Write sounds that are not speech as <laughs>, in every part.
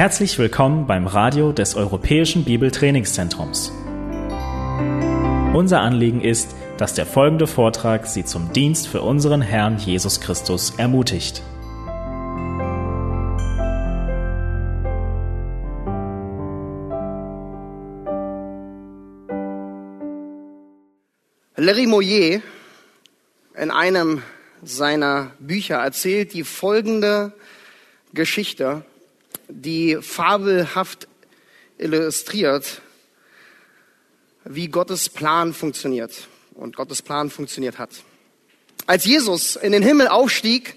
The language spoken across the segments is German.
Herzlich willkommen beim Radio des Europäischen Bibeltrainingszentrums. Unser Anliegen ist, dass der folgende Vortrag Sie zum Dienst für unseren Herrn Jesus Christus ermutigt. Larry Moyer in einem seiner Bücher erzählt die folgende Geschichte, die fabelhaft illustriert, wie Gottes Plan funktioniert und Gottes Plan funktioniert hat. Als Jesus in den Himmel aufstieg,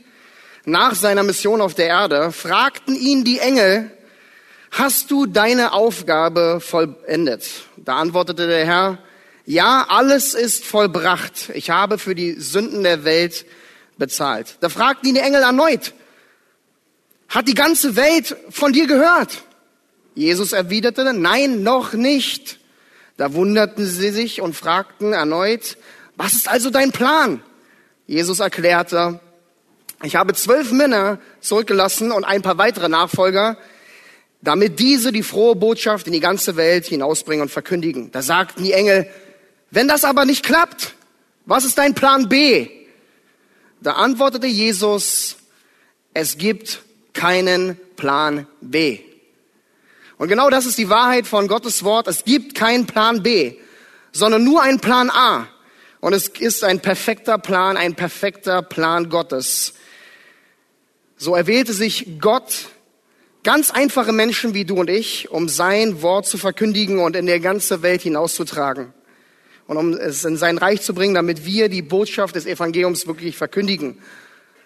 nach seiner Mission auf der Erde, fragten ihn die Engel, hast du deine Aufgabe vollendet? Da antwortete der Herr, ja, alles ist vollbracht. Ich habe für die Sünden der Welt bezahlt. Da fragten ihn die Engel erneut, hat die ganze Welt von dir gehört? Jesus erwiderte, nein, noch nicht. Da wunderten sie sich und fragten erneut, was ist also dein Plan? Jesus erklärte, ich habe zwölf Männer zurückgelassen und ein paar weitere Nachfolger, damit diese die frohe Botschaft in die ganze Welt hinausbringen und verkündigen. Da sagten die Engel, wenn das aber nicht klappt, was ist dein Plan B? Da antwortete Jesus, es gibt keinen Plan B. Und genau das ist die Wahrheit von Gottes Wort. Es gibt keinen Plan B, sondern nur einen Plan A. Und es ist ein perfekter Plan, ein perfekter Plan Gottes. So erwählte sich Gott ganz einfache Menschen wie du und ich, um sein Wort zu verkündigen und in der ganze Welt hinauszutragen und um es in sein Reich zu bringen, damit wir die Botschaft des Evangeliums wirklich verkündigen.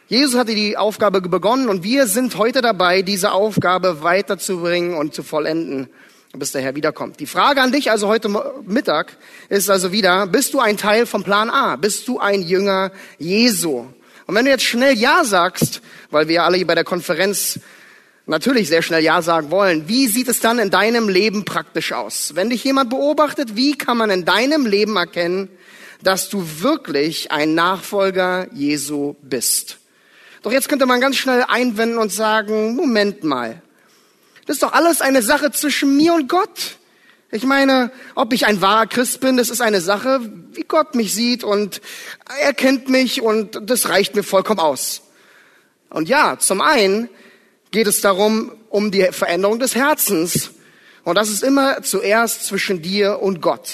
Jesus hatte die Aufgabe begonnen und wir sind heute dabei, diese Aufgabe weiterzubringen und zu vollenden, bis der Herr wiederkommt. Die Frage an dich also heute Mittag ist also wieder, bist du ein Teil vom Plan A? Bist du ein Jünger Jesu? Und wenn du jetzt schnell Ja sagst, weil wir alle hier bei der Konferenz natürlich sehr schnell Ja sagen wollen. Wie sieht es dann in deinem Leben praktisch aus? Wenn dich jemand beobachtet, wie kann man in deinem Leben erkennen, dass du wirklich ein Nachfolger Jesu bist? Doch jetzt könnte man ganz schnell einwenden und sagen, Moment mal, das ist doch alles eine Sache zwischen mir und Gott. Ich meine, ob ich ein wahrer Christ bin, das ist eine Sache, wie Gott mich sieht und er kennt mich und das reicht mir vollkommen aus. Und ja, zum einen geht es darum, um die Veränderung des Herzens. Und das ist immer zuerst zwischen dir und Gott.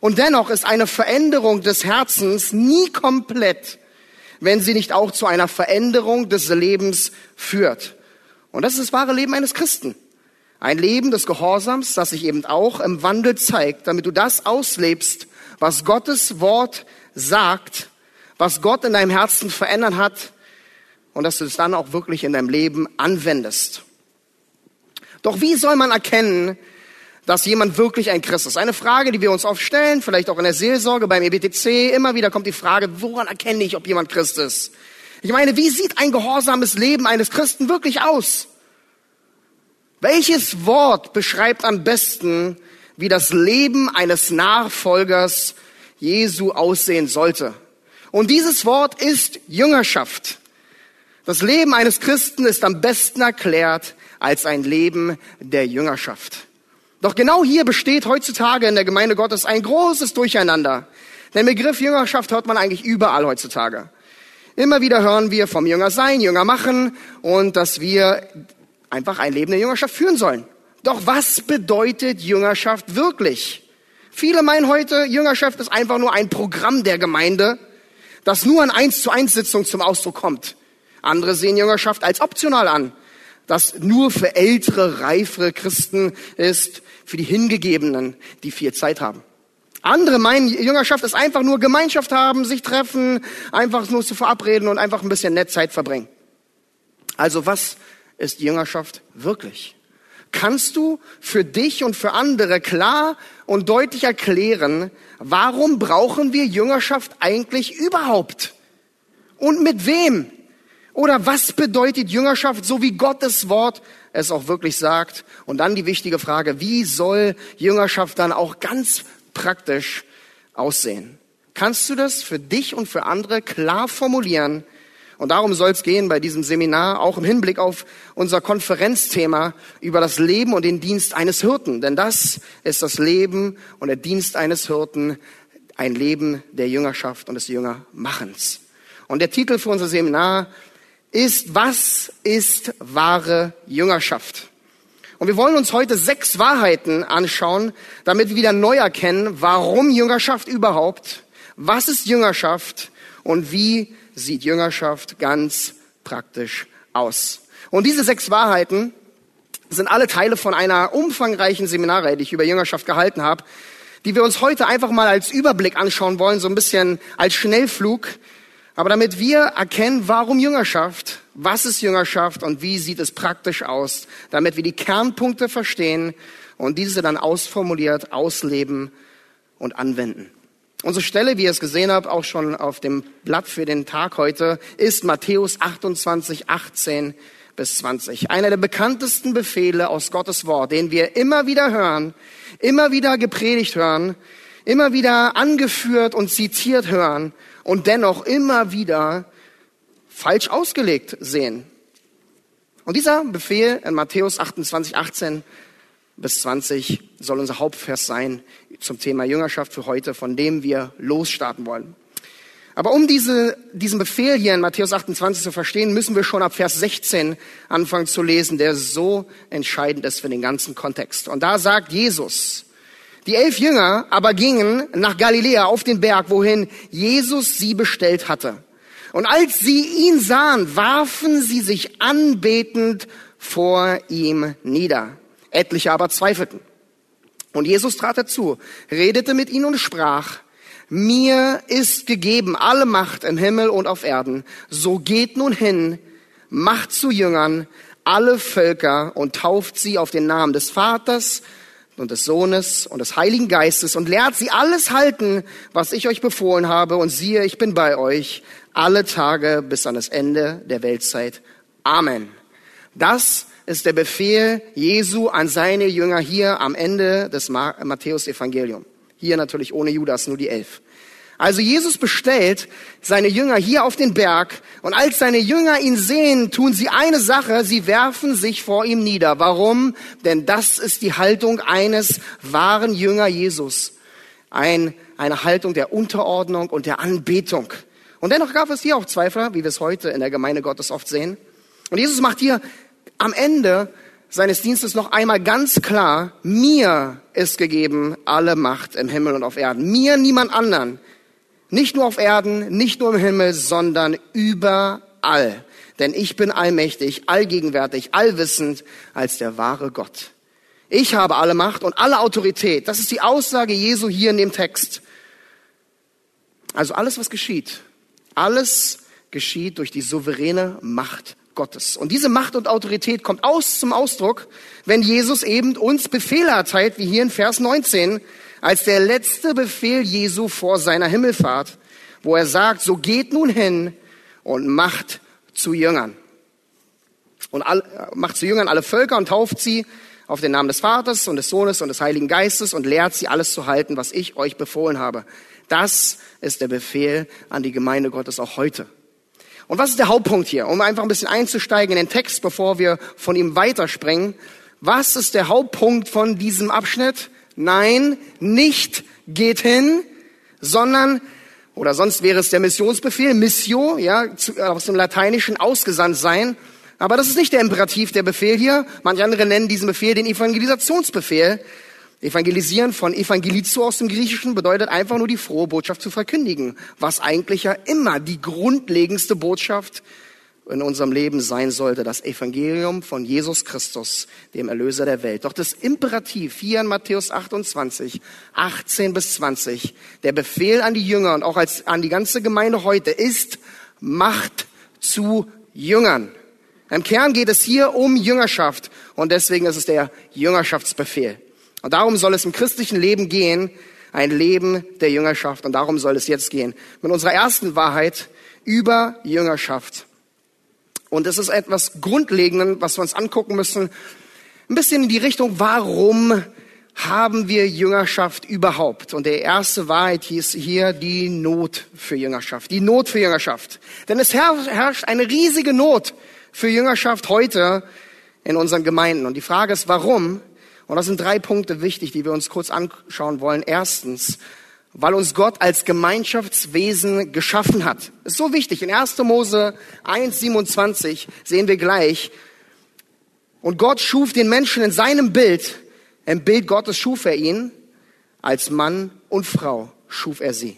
Und dennoch ist eine Veränderung des Herzens nie komplett, wenn sie nicht auch zu einer Veränderung des Lebens führt. Und das ist das wahre Leben eines Christen. Ein Leben des Gehorsams, das sich eben auch im Wandel zeigt, damit du das auslebst, was Gottes Wort sagt, was Gott in deinem Herzen verändert hat und dass du es dann auch wirklich in deinem Leben anwendest. Doch wie soll man erkennen, dass jemand wirklich ein Christ ist? Eine Frage, die wir uns oft stellen, vielleicht auch in der Seelsorge, beim EBTC. Immer wieder kommt die Frage, woran erkenne ich, ob jemand Christ ist? Ich meine, wie sieht ein gehorsames Leben eines Christen wirklich aus? Welches Wort beschreibt am besten, wie das Leben eines Nachfolgers Jesu aussehen sollte? Und dieses Wort ist Jüngerschaft. Das Leben eines Christen ist am besten erklärt als ein Leben der Jüngerschaft. Doch genau hier besteht heutzutage in der Gemeinde Gottes ein großes Durcheinander. Den Begriff Jüngerschaft hört man eigentlich überall heutzutage. Immer wieder hören wir vom Jünger sein, Jünger machen und dass wir einfach ein Leben der Jüngerschaft führen sollen. Doch was bedeutet Jüngerschaft wirklich? Viele meinen heute, Jüngerschaft ist einfach nur ein Programm der Gemeinde, das nur an eins zu eins Sitzung zum Ausdruck kommt. Andere sehen Jüngerschaft als optional an, das nur für ältere, reifere Christen ist, für die Hingegebenen, die viel Zeit haben. Andere meinen, Jüngerschaft ist einfach nur Gemeinschaft haben, sich treffen, einfach nur zu verabreden und einfach ein bisschen nett Zeit verbringen. Also was ist Jüngerschaft wirklich? Kannst du für dich und für andere klar und deutlich erklären, warum brauchen wir Jüngerschaft eigentlich überhaupt? Und mit wem? Oder was bedeutet Jüngerschaft, so wie Gottes Wort es auch wirklich sagt? Und dann die wichtige Frage, wie soll Jüngerschaft dann auch ganz praktisch aussehen? Kannst du das für dich und für andere klar formulieren Und darum soll es gehen bei diesem Seminar, auch im Hinblick auf unser Konferenzthema über das Leben und den Dienst eines Hirten. Denn das ist das Leben und der Dienst eines Hirten, ein Leben der Jüngerschaft und des Jüngermachens. Und der Titel für unser Seminar ist, was ist wahre Jüngerschaft? Und wir wollen uns heute sechs Wahrheiten anschauen, damit wir wieder neu erkennen, warum Jüngerschaft überhaupt, was ist Jüngerschaft und wie sieht Jüngerschaft ganz praktisch aus. Und diese sechs Wahrheiten sind alle Teile von einer umfangreichen Seminarreihe, die ich über Jüngerschaft gehalten habe, die wir uns heute einfach mal als Überblick anschauen wollen, so ein bisschen als Schnellflug. Aber damit wir erkennen, warum Jüngerschaft, was ist Jüngerschaft und wie sieht es praktisch aus, damit wir die Kernpunkte verstehen und diese dann ausformuliert, ausleben und anwenden. Unsere Stelle, wie ihr es gesehen habt, auch schon auf dem Blatt für den Tag heute, ist Matthäus 28, 18 bis 20. Einer der bekanntesten Befehle aus Gottes Wort, den wir immer wieder hören, immer wieder gepredigt hören, immer wieder angeführt und zitiert hören und dennoch immer wieder falsch ausgelegt sehen. Und dieser Befehl in Matthäus 28, 18 bis 20 soll unser Hauptvers sein zum Thema Jüngerschaft für heute, von dem wir losstarten wollen. Aber um diese, diesen Befehl hier in Matthäus 28 zu verstehen, müssen wir schon ab Vers 16 anfangen zu lesen, der so entscheidend ist für den ganzen Kontext. Und da sagt Jesus, die elf Jünger aber gingen nach Galiläa auf den Berg, wohin Jesus sie bestellt hatte. Und als sie ihn sahen, warfen sie sich anbetend vor ihm nieder. Etliche aber zweifelten. Und Jesus trat dazu, redete mit ihnen und sprach, mir ist gegeben alle Macht im Himmel und auf Erden. So geht nun hin, macht zu Jüngern alle Völker und tauft sie auf den Namen des Vaters und des Sohnes und des Heiligen Geistes und lehrt sie alles halten, was ich euch befohlen habe. Und siehe, ich bin bei euch alle Tage bis an das Ende der Weltzeit. Amen. Das ist der Befehl Jesu an seine Jünger hier am Ende des Matthäus-Evangelium. Hier natürlich ohne Judas, nur die elf. Also Jesus bestellt seine Jünger hier auf den Berg und als seine Jünger ihn sehen, tun sie eine Sache, sie werfen sich vor ihm nieder. Warum? Denn das ist die Haltung eines wahren Jünger Jesus. Ein, eine Haltung der Unterordnung und der Anbetung. Und dennoch gab es hier auch Zweifler, wie wir es heute in der Gemeinde Gottes oft sehen. Und Jesus macht hier am Ende seines Dienstes noch einmal ganz klar, mir ist gegeben alle Macht im Himmel und auf Erden. Mir, niemand anderen. Nicht nur auf Erden, nicht nur im Himmel, sondern überall. Denn ich bin allmächtig, allgegenwärtig, allwissend als der wahre Gott. Ich habe alle Macht und alle Autorität. Das ist die Aussage Jesu hier in dem Text. Also alles, was geschieht, alles geschieht durch die souveräne Macht Gottes. Und diese Macht und Autorität kommt aus zum Ausdruck, wenn Jesus eben uns Befehle erteilt, wie hier in Vers 19, als der letzte Befehl Jesu vor seiner Himmelfahrt, wo er sagt, so geht nun hin und macht zu Jüngern. Und all, macht zu Jüngern alle Völker und tauft sie auf den Namen des Vaters und des Sohnes und des Heiligen Geistes und lehrt sie alles zu halten, was ich euch befohlen habe. Das ist der Befehl an die Gemeinde Gottes auch heute. Und was ist der Hauptpunkt hier? Um einfach ein bisschen einzusteigen in den Text, bevor wir von ihm weiterspringen. Was ist der Hauptpunkt von diesem Abschnitt? Nein, nicht geht hin, sondern, oder sonst wäre es der Missionsbefehl, Missio, ja, aus dem Lateinischen ausgesandt sein. Aber das ist nicht der Imperativ, der Befehl hier. Manche andere nennen diesen Befehl den Evangelisationsbefehl. Evangelisieren von Evangelizo aus dem Griechischen bedeutet einfach nur die frohe Botschaft zu verkündigen, was eigentlich ja immer die grundlegendste Botschaft in unserem Leben sein sollte, das Evangelium von Jesus Christus, dem Erlöser der Welt. Doch das Imperativ hier in Matthäus 28, 18 bis 20, der Befehl an die Jünger und auch als, an die ganze Gemeinde heute ist, macht zu Jüngern. Im Kern geht es hier um Jüngerschaft und deswegen ist es der Jüngerschaftsbefehl. Und darum soll es im christlichen Leben gehen, ein Leben der Jüngerschaft. Und darum soll es jetzt gehen. Mit unserer ersten Wahrheit über Jüngerschaft. Und es ist etwas Grundlegendes, was wir uns angucken müssen. Ein bisschen in die Richtung, warum haben wir Jüngerschaft überhaupt? Und der erste Wahrheit hieß hier die Not für Jüngerschaft. Die Not für Jüngerschaft. Denn es herrscht eine riesige Not für Jüngerschaft heute in unseren Gemeinden. Und die Frage ist, warum? Und das sind drei Punkte wichtig, die wir uns kurz anschauen wollen. Erstens, weil uns Gott als Gemeinschaftswesen geschaffen hat. Ist so wichtig. In 1. Mose 1, 27 sehen wir gleich. Und Gott schuf den Menschen in seinem Bild. Im Bild Gottes schuf er ihn. Als Mann und Frau schuf er sie.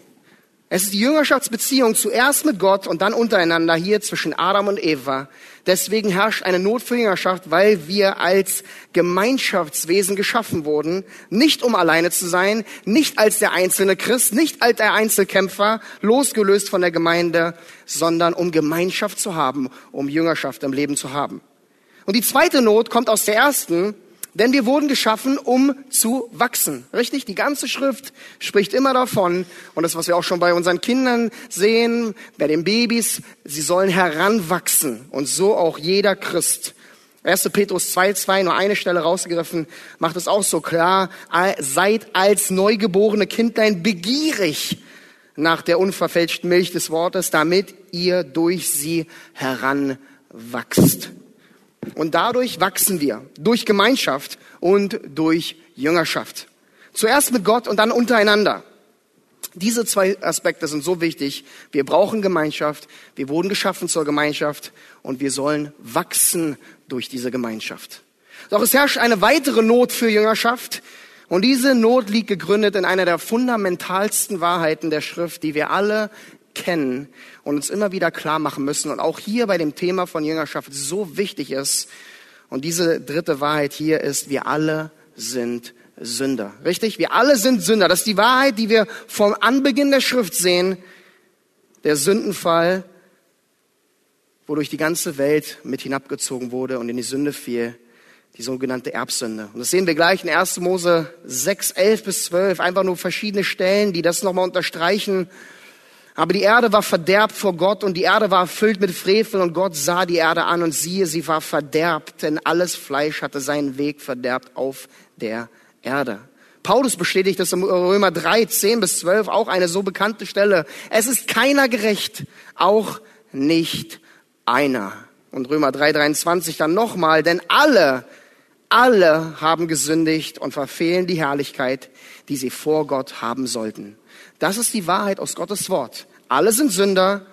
Es ist die Jüngerschaftsbeziehung zuerst mit Gott und dann untereinander hier zwischen Adam und Eva. Deswegen herrscht eine Not für Jüngerschaft, weil wir als Gemeinschaftswesen geschaffen wurden, nicht um alleine zu sein, nicht als der einzelne Christ, nicht als der Einzelkämpfer, losgelöst von der Gemeinde, sondern um Gemeinschaft zu haben, um Jüngerschaft im Leben zu haben. Und die zweite Not kommt aus der ersten, denn wir wurden geschaffen, um zu wachsen. Richtig? Die ganze Schrift spricht immer davon. Und das, was wir auch schon bei unseren Kindern sehen, bei den Babys, sie sollen heranwachsen. Und so auch jeder Christ. 1. Petrus 2,2, nur eine Stelle rausgegriffen, macht es auch so klar. Seid als neugeborene Kindlein begierig nach der unverfälschten Milch des Wortes, damit ihr durch sie heranwachst. Und dadurch wachsen wir durch Gemeinschaft und durch Jüngerschaft. Zuerst mit Gott und dann untereinander. Diese zwei Aspekte sind so wichtig. Wir brauchen Gemeinschaft. Wir wurden geschaffen zur Gemeinschaft und wir sollen wachsen durch diese Gemeinschaft. Doch es herrscht eine weitere Not für Jüngerschaft. Und diese Not liegt gegründet in einer der fundamentalsten Wahrheiten der Schrift, die wir alle kennen und uns immer wieder klar machen müssen und auch hier bei dem Thema von Jüngerschaft so wichtig ist. Und diese dritte Wahrheit hier ist, wir alle sind Sünder. Richtig? Wir alle sind Sünder. Das ist die Wahrheit, die wir vom Anbeginn der Schrift sehen. Der Sündenfall, wodurch die ganze Welt mit hinabgezogen wurde und in die Sünde fiel. Die sogenannte Erbsünde. Und das sehen wir gleich in 1. Mose 6, 11 bis 12. Einfach nur verschiedene Stellen, die das nochmal unterstreichen. Aber die Erde war verderbt vor Gott und die Erde war erfüllt mit Frevel und Gott sah die Erde an und siehe, sie war verderbt, denn alles Fleisch hatte seinen Weg verderbt auf der Erde. Paulus bestätigt das im Römer 3, 10 bis 12, auch eine so bekannte Stelle. Es ist keiner gerecht, auch nicht einer. Und Römer 3, 23 dann nochmal, denn alle, alle haben gesündigt und verfehlen die Herrlichkeit, die sie vor Gott haben sollten. Das ist die Wahrheit aus Gottes Wort. Alle sind Sünder.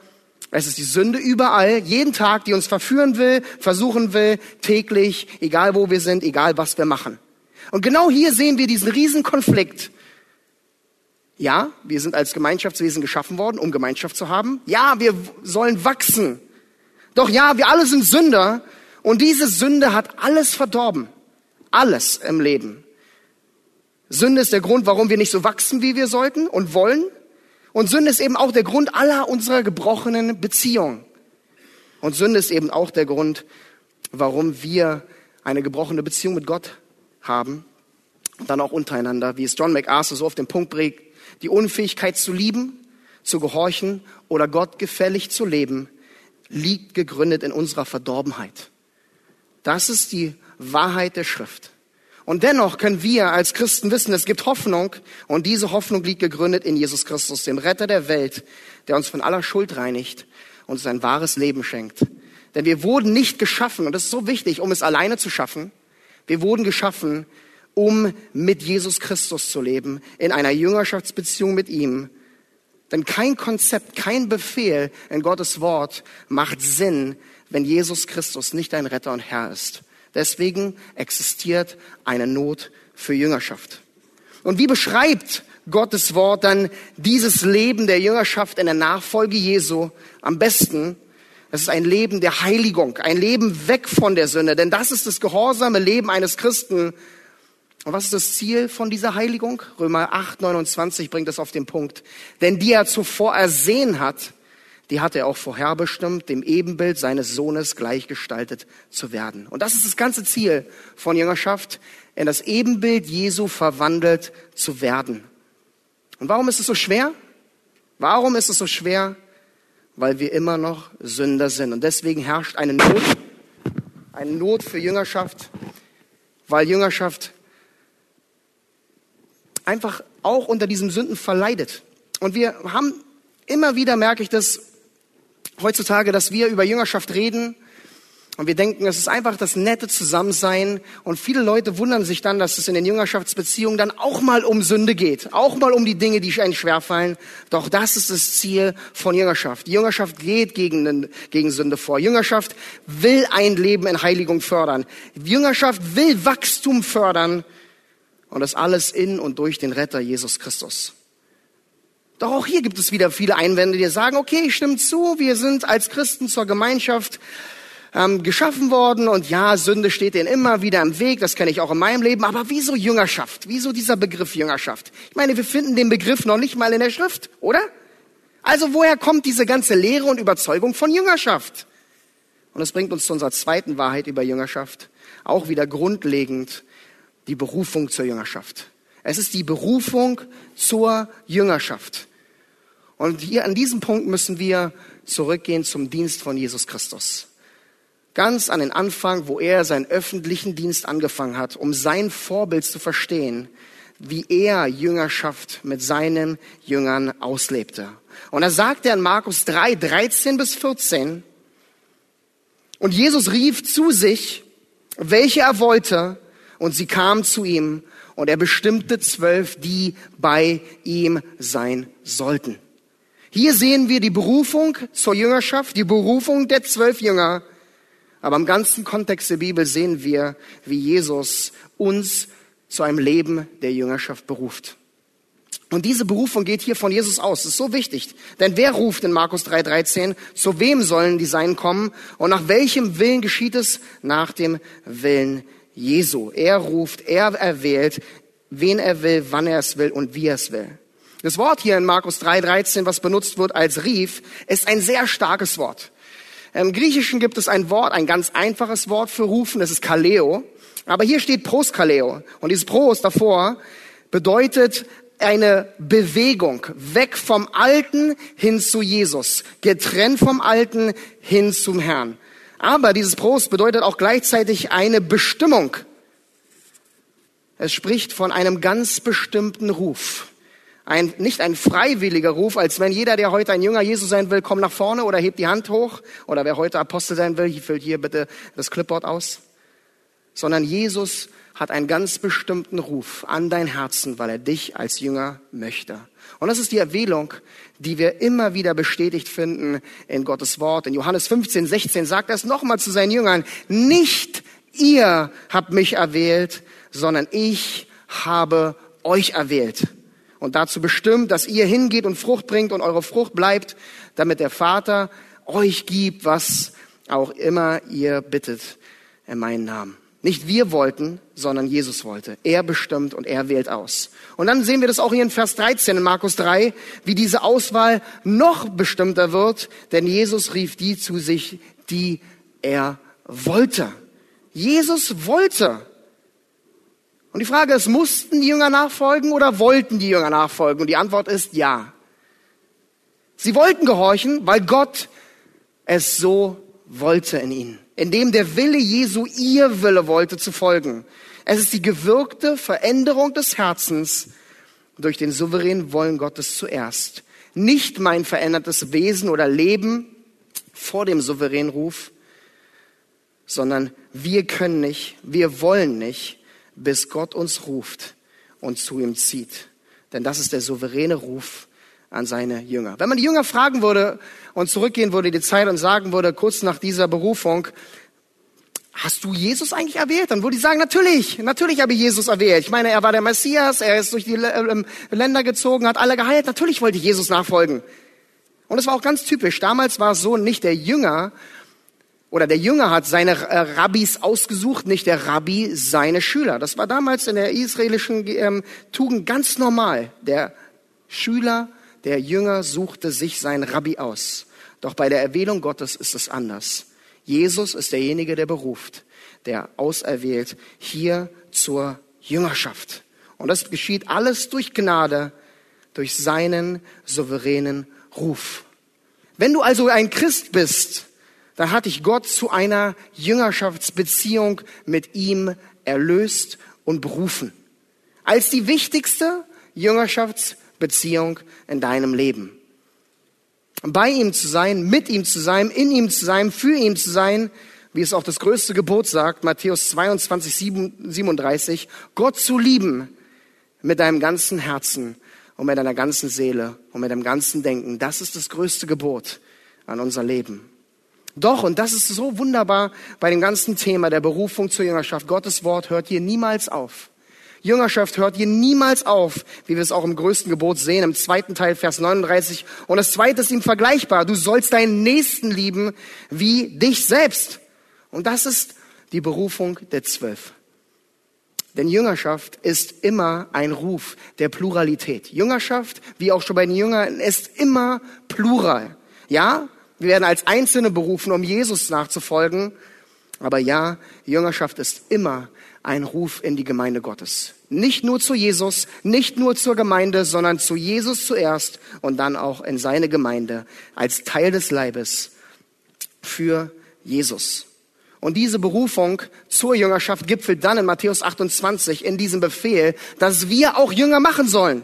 Es ist die Sünde überall, jeden Tag, die uns verführen will, versuchen will, täglich, egal wo wir sind, egal was wir machen. Und genau hier sehen wir diesen riesen Konflikt. Ja, wir sind als Gemeinschaftswesen geschaffen worden, um Gemeinschaft zu haben. Ja, wir sollen wachsen. Doch ja, wir alle sind Sünder und diese Sünde hat alles verdorben. Alles im Leben. Sünde ist der Grund, warum wir nicht so wachsen, wie wir sollten und wollen. Und Sünde ist eben auch der Grund aller unserer gebrochenen Beziehungen. Und Sünde ist eben auch der Grund, warum wir eine gebrochene Beziehung mit Gott haben. Und dann auch untereinander, wie es John MacArthur so auf den Punkt bringt, die Unfähigkeit zu lieben, zu gehorchen oder Gott gefällig zu leben, liegt gegründet in unserer Verdorbenheit. Das ist die Wahrheit der Schrift. Und dennoch können wir als Christen wissen, es gibt Hoffnung und diese Hoffnung liegt gegründet in Jesus Christus, dem Retter der Welt, der uns von aller Schuld reinigt und uns ein wahres Leben schenkt. Denn wir wurden nicht geschaffen, und das ist so wichtig, um es alleine zu schaffen. Wir wurden geschaffen, um mit Jesus Christus zu leben, in einer Jüngerschaftsbeziehung mit ihm. Denn kein Konzept, kein Befehl in Gottes Wort macht Sinn, wenn Jesus Christus nicht dein Retter und Herr ist. Deswegen existiert eine Not für Jüngerschaft. Und wie beschreibt Gottes Wort dann dieses Leben der Jüngerschaft in der Nachfolge Jesu am besten? Es ist ein Leben der Heiligung, ein Leben weg von der Sünde, denn das ist das gehorsame Leben eines Christen. Und was ist das Ziel von dieser Heiligung? Römer 8, 29 bringt es auf den Punkt. Denn die er zuvor ersehen hat, die hat er auch vorherbestimmt, dem Ebenbild seines Sohnes gleichgestaltet zu werden. Und das ist das ganze Ziel von Jüngerschaft, in das Ebenbild Jesu verwandelt zu werden. Und warum ist es so schwer? Warum ist es so schwer? Weil wir immer noch Sünder sind. Und deswegen herrscht eine Not, eine Not für Jüngerschaft, weil Jüngerschaft einfach auch unter diesen Sünden verleidet. Und wir haben immer wieder, merke ich das heutzutage, dass wir über Jüngerschaft reden und wir denken, es ist einfach das nette Zusammensein. Und viele Leute wundern sich dann, dass es in den Jüngerschaftsbeziehungen dann auch mal um Sünde geht. Auch mal um die Dinge, die einen schwerfallen. Doch das ist das Ziel von Jüngerschaft. Die Jüngerschaft geht gegen, gegen Sünde vor. Jüngerschaft will ein Leben in Heiligung fördern. Jüngerschaft will Wachstum fördern. Und das alles in und durch den Retter Jesus Christus. Doch auch hier gibt es wieder viele Einwände, die sagen, okay, ich stimme zu, wir sind als Christen zur Gemeinschaft ähm, geschaffen worden und ja, Sünde steht denen immer wieder im Weg, das kenne ich auch in meinem Leben, aber wieso Jüngerschaft? Wieso dieser Begriff Jüngerschaft? Ich meine, wir finden den Begriff noch nicht mal in der Schrift, oder? Also woher kommt diese ganze Lehre und Überzeugung von Jüngerschaft? Und das bringt uns zu unserer zweiten Wahrheit über Jüngerschaft, auch wieder grundlegend die Berufung zur Jüngerschaft. Es ist die Berufung zur Jüngerschaft. Und hier an diesem Punkt müssen wir zurückgehen zum Dienst von Jesus Christus ganz an den Anfang, wo er seinen öffentlichen Dienst angefangen hat, um sein Vorbild zu verstehen, wie er Jüngerschaft mit seinen Jüngern auslebte. Und da sagt er in Markus 3, 13 bis 14, und Jesus rief zu sich, welche er wollte, und sie kamen zu ihm, und er bestimmte zwölf, die bei ihm sein sollten. Hier sehen wir die Berufung zur Jüngerschaft, die Berufung der zwölf Jünger, aber im ganzen Kontext der Bibel sehen wir, wie Jesus uns zu einem Leben der Jüngerschaft beruft. Und diese Berufung geht hier von Jesus aus. Das ist so wichtig. Denn wer ruft in Markus 3,13, zu wem sollen die Sein kommen und nach welchem Willen geschieht es? Nach dem Willen Jesu. Er ruft, er erwählt, wen er will, wann er es will und wie er es will. Das Wort hier in Markus 3,13, was benutzt wird als rief, ist ein sehr starkes Wort. Im Griechischen gibt es ein Wort, ein ganz einfaches Wort für rufen, das ist Kaleo. Aber hier steht Proskaleo. Und dieses Pros davor bedeutet eine Bewegung weg vom Alten hin zu Jesus, getrennt vom Alten hin zum Herrn. Aber dieses Pros bedeutet auch gleichzeitig eine Bestimmung. Es spricht von einem ganz bestimmten Ruf ein, nicht ein freiwilliger Ruf, als wenn jeder, der heute ein Jünger Jesus sein will, komm nach vorne oder hebt die Hand hoch. Oder wer heute Apostel sein will, füllt hier bitte das Clipboard aus. Sondern Jesus hat einen ganz bestimmten Ruf an dein Herzen, weil er dich als Jünger möchte. Und das ist die Erwählung, die wir immer wieder bestätigt finden in Gottes Wort. In Johannes 15, 16 sagt er es nochmal zu seinen Jüngern. Nicht ihr habt mich erwählt, sondern ich habe euch erwählt und dazu bestimmt, dass ihr hingeht und Frucht bringt und eure Frucht bleibt, damit der Vater euch gibt, was auch immer ihr bittet in meinen Namen. Nicht wir wollten, sondern Jesus wollte. Er bestimmt und er wählt aus. Und dann sehen wir das auch hier in Vers 13 in Markus 3, wie diese Auswahl noch bestimmter wird, denn Jesus rief die zu sich, die er wollte. Jesus wollte. Und die Frage ist, mussten die Jünger nachfolgen oder wollten die Jünger nachfolgen? Und die Antwort ist ja. Sie wollten gehorchen, weil Gott es so wollte in ihnen. Indem der Wille Jesu ihr Wille wollte zu folgen. Es ist die gewirkte Veränderung des Herzens durch den souveränen Wollen Gottes zuerst. Nicht mein verändertes Wesen oder Leben vor dem souveränen Ruf, sondern wir können nicht, wir wollen nicht, bis Gott uns ruft und zu ihm zieht. Denn das ist der souveräne Ruf an seine Jünger. Wenn man die Jünger fragen würde und zurückgehen würde in die Zeit und sagen würde, kurz nach dieser Berufung, hast du Jesus eigentlich erwählt? Dann würde ich sagen, natürlich, natürlich habe ich Jesus erwählt. Ich meine, er war der Messias, er ist durch die ähm, Länder gezogen, hat alle geheilt. Natürlich wollte ich Jesus nachfolgen. Und es war auch ganz typisch. Damals war es so, nicht der Jünger oder der Jünger hat seine äh, Rabbis ausgesucht, nicht der Rabbi seine Schüler. Das war damals in der israelischen ähm, Tugend ganz normal. Der Schüler, der Jünger suchte sich seinen Rabbi aus. Doch bei der Erwählung Gottes ist es anders. Jesus ist derjenige, der beruft, der auserwählt hier zur Jüngerschaft. Und das geschieht alles durch Gnade, durch seinen souveränen Ruf. Wenn du also ein Christ bist, dann hat dich Gott zu einer Jüngerschaftsbeziehung mit ihm erlöst und berufen. Als die wichtigste, Jüngerschaftsbeziehung in deinem Leben. Bei ihm zu sein, mit ihm zu sein, in ihm zu sein, für ihn zu sein, wie es auch das größte Gebot sagt, Matthäus 22, 37, Gott zu lieben mit deinem ganzen Herzen und mit deiner ganzen Seele und mit deinem ganzen Denken. Das ist das größte Gebot an unser Leben. Doch, und das ist so wunderbar bei dem ganzen Thema der Berufung zur Jüngerschaft. Gottes Wort hört hier niemals auf. Jüngerschaft hört hier niemals auf, wie wir es auch im größten Gebot sehen, im zweiten Teil, Vers 39. Und das zweite ist ihm vergleichbar. Du sollst deinen Nächsten lieben wie dich selbst. Und das ist die Berufung der Zwölf. Denn Jüngerschaft ist immer ein Ruf der Pluralität. Jüngerschaft, wie auch schon bei den Jüngern, ist immer plural. Ja, wir werden als Einzelne berufen, um Jesus nachzufolgen. Aber ja, Jüngerschaft ist immer ein Ruf in die Gemeinde Gottes. Nicht nur zu Jesus, nicht nur zur Gemeinde, sondern zu Jesus zuerst und dann auch in seine Gemeinde als Teil des Leibes für Jesus. Und diese Berufung zur Jüngerschaft gipfelt dann in Matthäus 28 in diesem Befehl, dass wir auch Jünger machen sollen.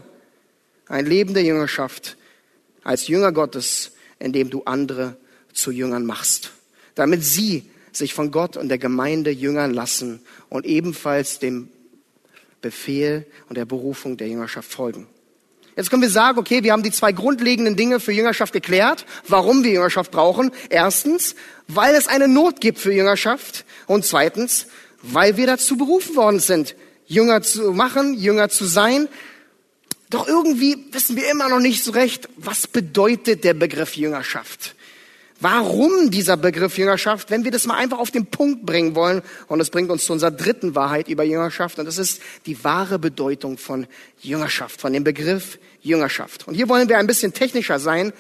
Ein Leben der Jüngerschaft als Jünger Gottes, indem du andere zu Jüngern machst, damit sie sich von Gott und der Gemeinde jüngern lassen und ebenfalls dem Befehl und der Berufung der Jüngerschaft folgen. Jetzt können wir sagen, okay, wir haben die zwei grundlegenden Dinge für Jüngerschaft geklärt, warum wir Jüngerschaft brauchen. Erstens, weil es eine Not gibt für Jüngerschaft. Und zweitens, weil wir dazu berufen worden sind, Jünger zu machen, Jünger zu sein. Doch irgendwie wissen wir immer noch nicht so recht, was bedeutet der Begriff Jüngerschaft. Warum dieser Begriff Jüngerschaft, wenn wir das mal einfach auf den Punkt bringen wollen? Und das bringt uns zu unserer dritten Wahrheit über Jüngerschaft. Und das ist die wahre Bedeutung von Jüngerschaft, von dem Begriff Jüngerschaft. Und hier wollen wir ein bisschen technischer sein,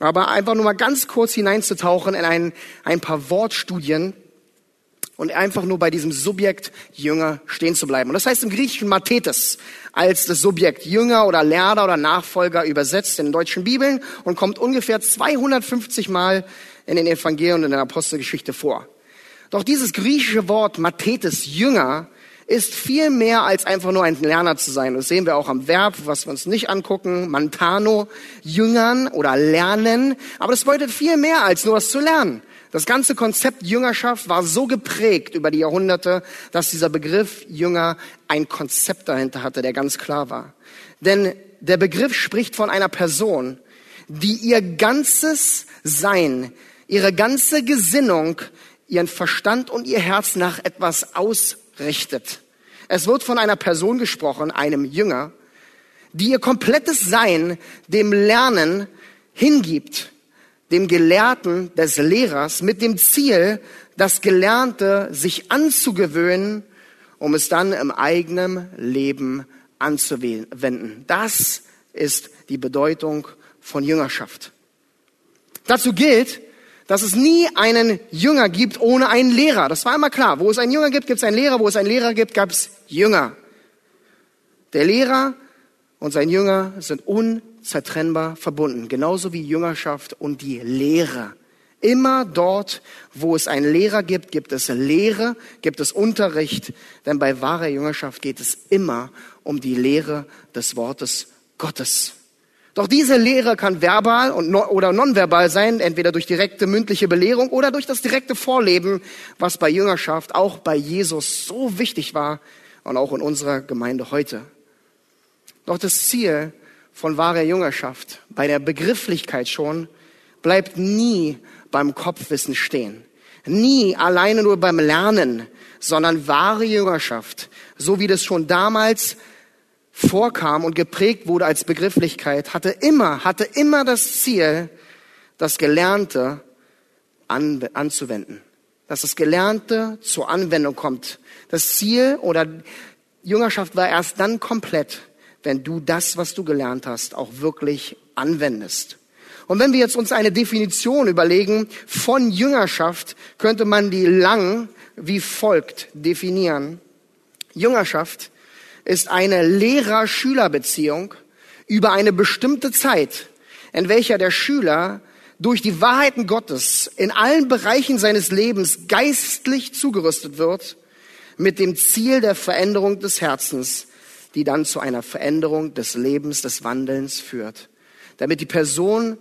aber einfach nur mal ganz kurz hineinzutauchen in ein, ein paar Wortstudien und einfach nur bei diesem Subjekt Jünger stehen zu bleiben. Und das heißt im Griechischen Mathetes als das Subjekt Jünger oder Lerner oder Nachfolger übersetzt in den deutschen Bibeln und kommt ungefähr 250 Mal in den Evangelien und in der Apostelgeschichte vor. Doch dieses griechische Wort Mathetes, Jünger, ist viel mehr als einfach nur ein Lerner zu sein. Das sehen wir auch am Verb, was wir uns nicht angucken, Mantano, Jüngern oder Lernen. Aber das bedeutet viel mehr als nur was zu lernen. Das ganze Konzept Jüngerschaft war so geprägt über die Jahrhunderte, dass dieser Begriff Jünger ein Konzept dahinter hatte, der ganz klar war. Denn der Begriff spricht von einer Person, die ihr ganzes Sein, ihre ganze Gesinnung, ihren Verstand und ihr Herz nach etwas ausrichtet. Es wird von einer Person gesprochen, einem Jünger, die ihr komplettes Sein dem Lernen hingibt dem Gelehrten des Lehrers mit dem Ziel, das Gelernte sich anzugewöhnen, um es dann im eigenen Leben anzuwenden. Das ist die Bedeutung von Jüngerschaft. Dazu gilt, dass es nie einen Jünger gibt ohne einen Lehrer. Das war immer klar. Wo es einen Jünger gibt, gibt es einen Lehrer. Wo es einen Lehrer gibt, gab es Jünger. Der Lehrer und sein Jünger sind un unzertrennbar verbunden, genauso wie Jüngerschaft und die Lehre. Immer dort, wo es einen Lehrer gibt, gibt es Lehre, gibt es Unterricht, denn bei wahrer Jüngerschaft geht es immer um die Lehre des Wortes Gottes. Doch diese Lehre kann verbal und oder nonverbal sein, entweder durch direkte mündliche Belehrung oder durch das direkte Vorleben, was bei Jüngerschaft auch bei Jesus so wichtig war und auch in unserer Gemeinde heute. Doch das Ziel von wahrer Jüngerschaft, bei der Begrifflichkeit schon, bleibt nie beim Kopfwissen stehen. Nie alleine nur beim Lernen, sondern wahre Jüngerschaft, so wie das schon damals vorkam und geprägt wurde als Begrifflichkeit, hatte immer, hatte immer das Ziel, das Gelernte an, anzuwenden. Dass das Gelernte zur Anwendung kommt. Das Ziel oder Jüngerschaft war erst dann komplett, wenn du das, was du gelernt hast, auch wirklich anwendest. Und wenn wir jetzt uns eine Definition überlegen von Jüngerschaft, könnte man die lang wie folgt definieren. Jüngerschaft ist eine Lehrer-Schüler-Beziehung über eine bestimmte Zeit, in welcher der Schüler durch die Wahrheiten Gottes in allen Bereichen seines Lebens geistlich zugerüstet wird, mit dem Ziel der Veränderung des Herzens die dann zu einer Veränderung des Lebens, des Wandelns führt. Damit die Person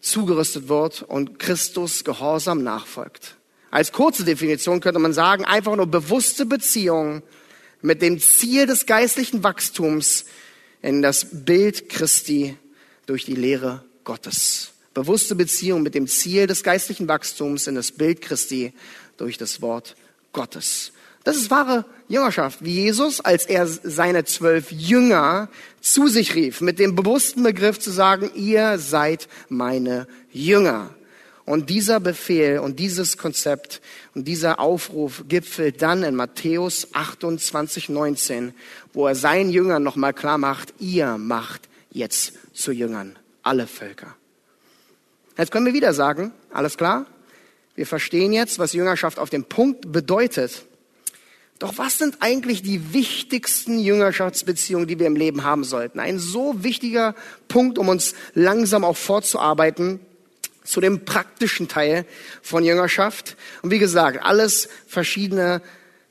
zugerüstet wird und Christus gehorsam nachfolgt. Als kurze Definition könnte man sagen, einfach nur bewusste Beziehung mit dem Ziel des geistlichen Wachstums in das Bild Christi durch die Lehre Gottes. Bewusste Beziehung mit dem Ziel des geistlichen Wachstums in das Bild Christi durch das Wort Gottes. Das ist wahre Jüngerschaft, wie Jesus, als er seine zwölf Jünger zu sich rief, mit dem bewussten Begriff zu sagen, ihr seid meine Jünger. Und dieser Befehl und dieses Konzept und dieser Aufruf gipfelt dann in Matthäus 28, 19, wo er seinen Jüngern nochmal klar macht, ihr macht jetzt zu Jüngern alle Völker. Jetzt können wir wieder sagen, alles klar, wir verstehen jetzt, was Jüngerschaft auf dem Punkt bedeutet. Doch was sind eigentlich die wichtigsten Jüngerschaftsbeziehungen, die wir im Leben haben sollten? Ein so wichtiger Punkt, um uns langsam auch fortzuarbeiten zu dem praktischen Teil von Jüngerschaft. Und wie gesagt, alles verschiedene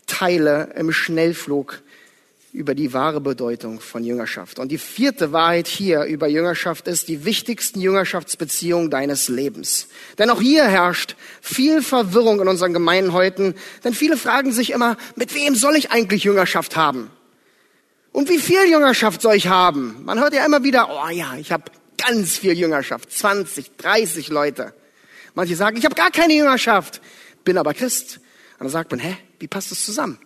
Teile im Schnellflug über die wahre Bedeutung von Jüngerschaft. Und die vierte Wahrheit hier über Jüngerschaft ist die wichtigsten Jüngerschaftsbeziehungen deines Lebens. Denn auch hier herrscht viel Verwirrung in unseren Gemeinden heute, denn viele fragen sich immer, mit wem soll ich eigentlich Jüngerschaft haben? Und wie viel Jüngerschaft soll ich haben? Man hört ja immer wieder, oh ja, ich habe ganz viel Jüngerschaft, 20, 30 Leute. Manche sagen, ich habe gar keine Jüngerschaft, bin aber Christ. Und dann sagt man, hä, wie passt das zusammen?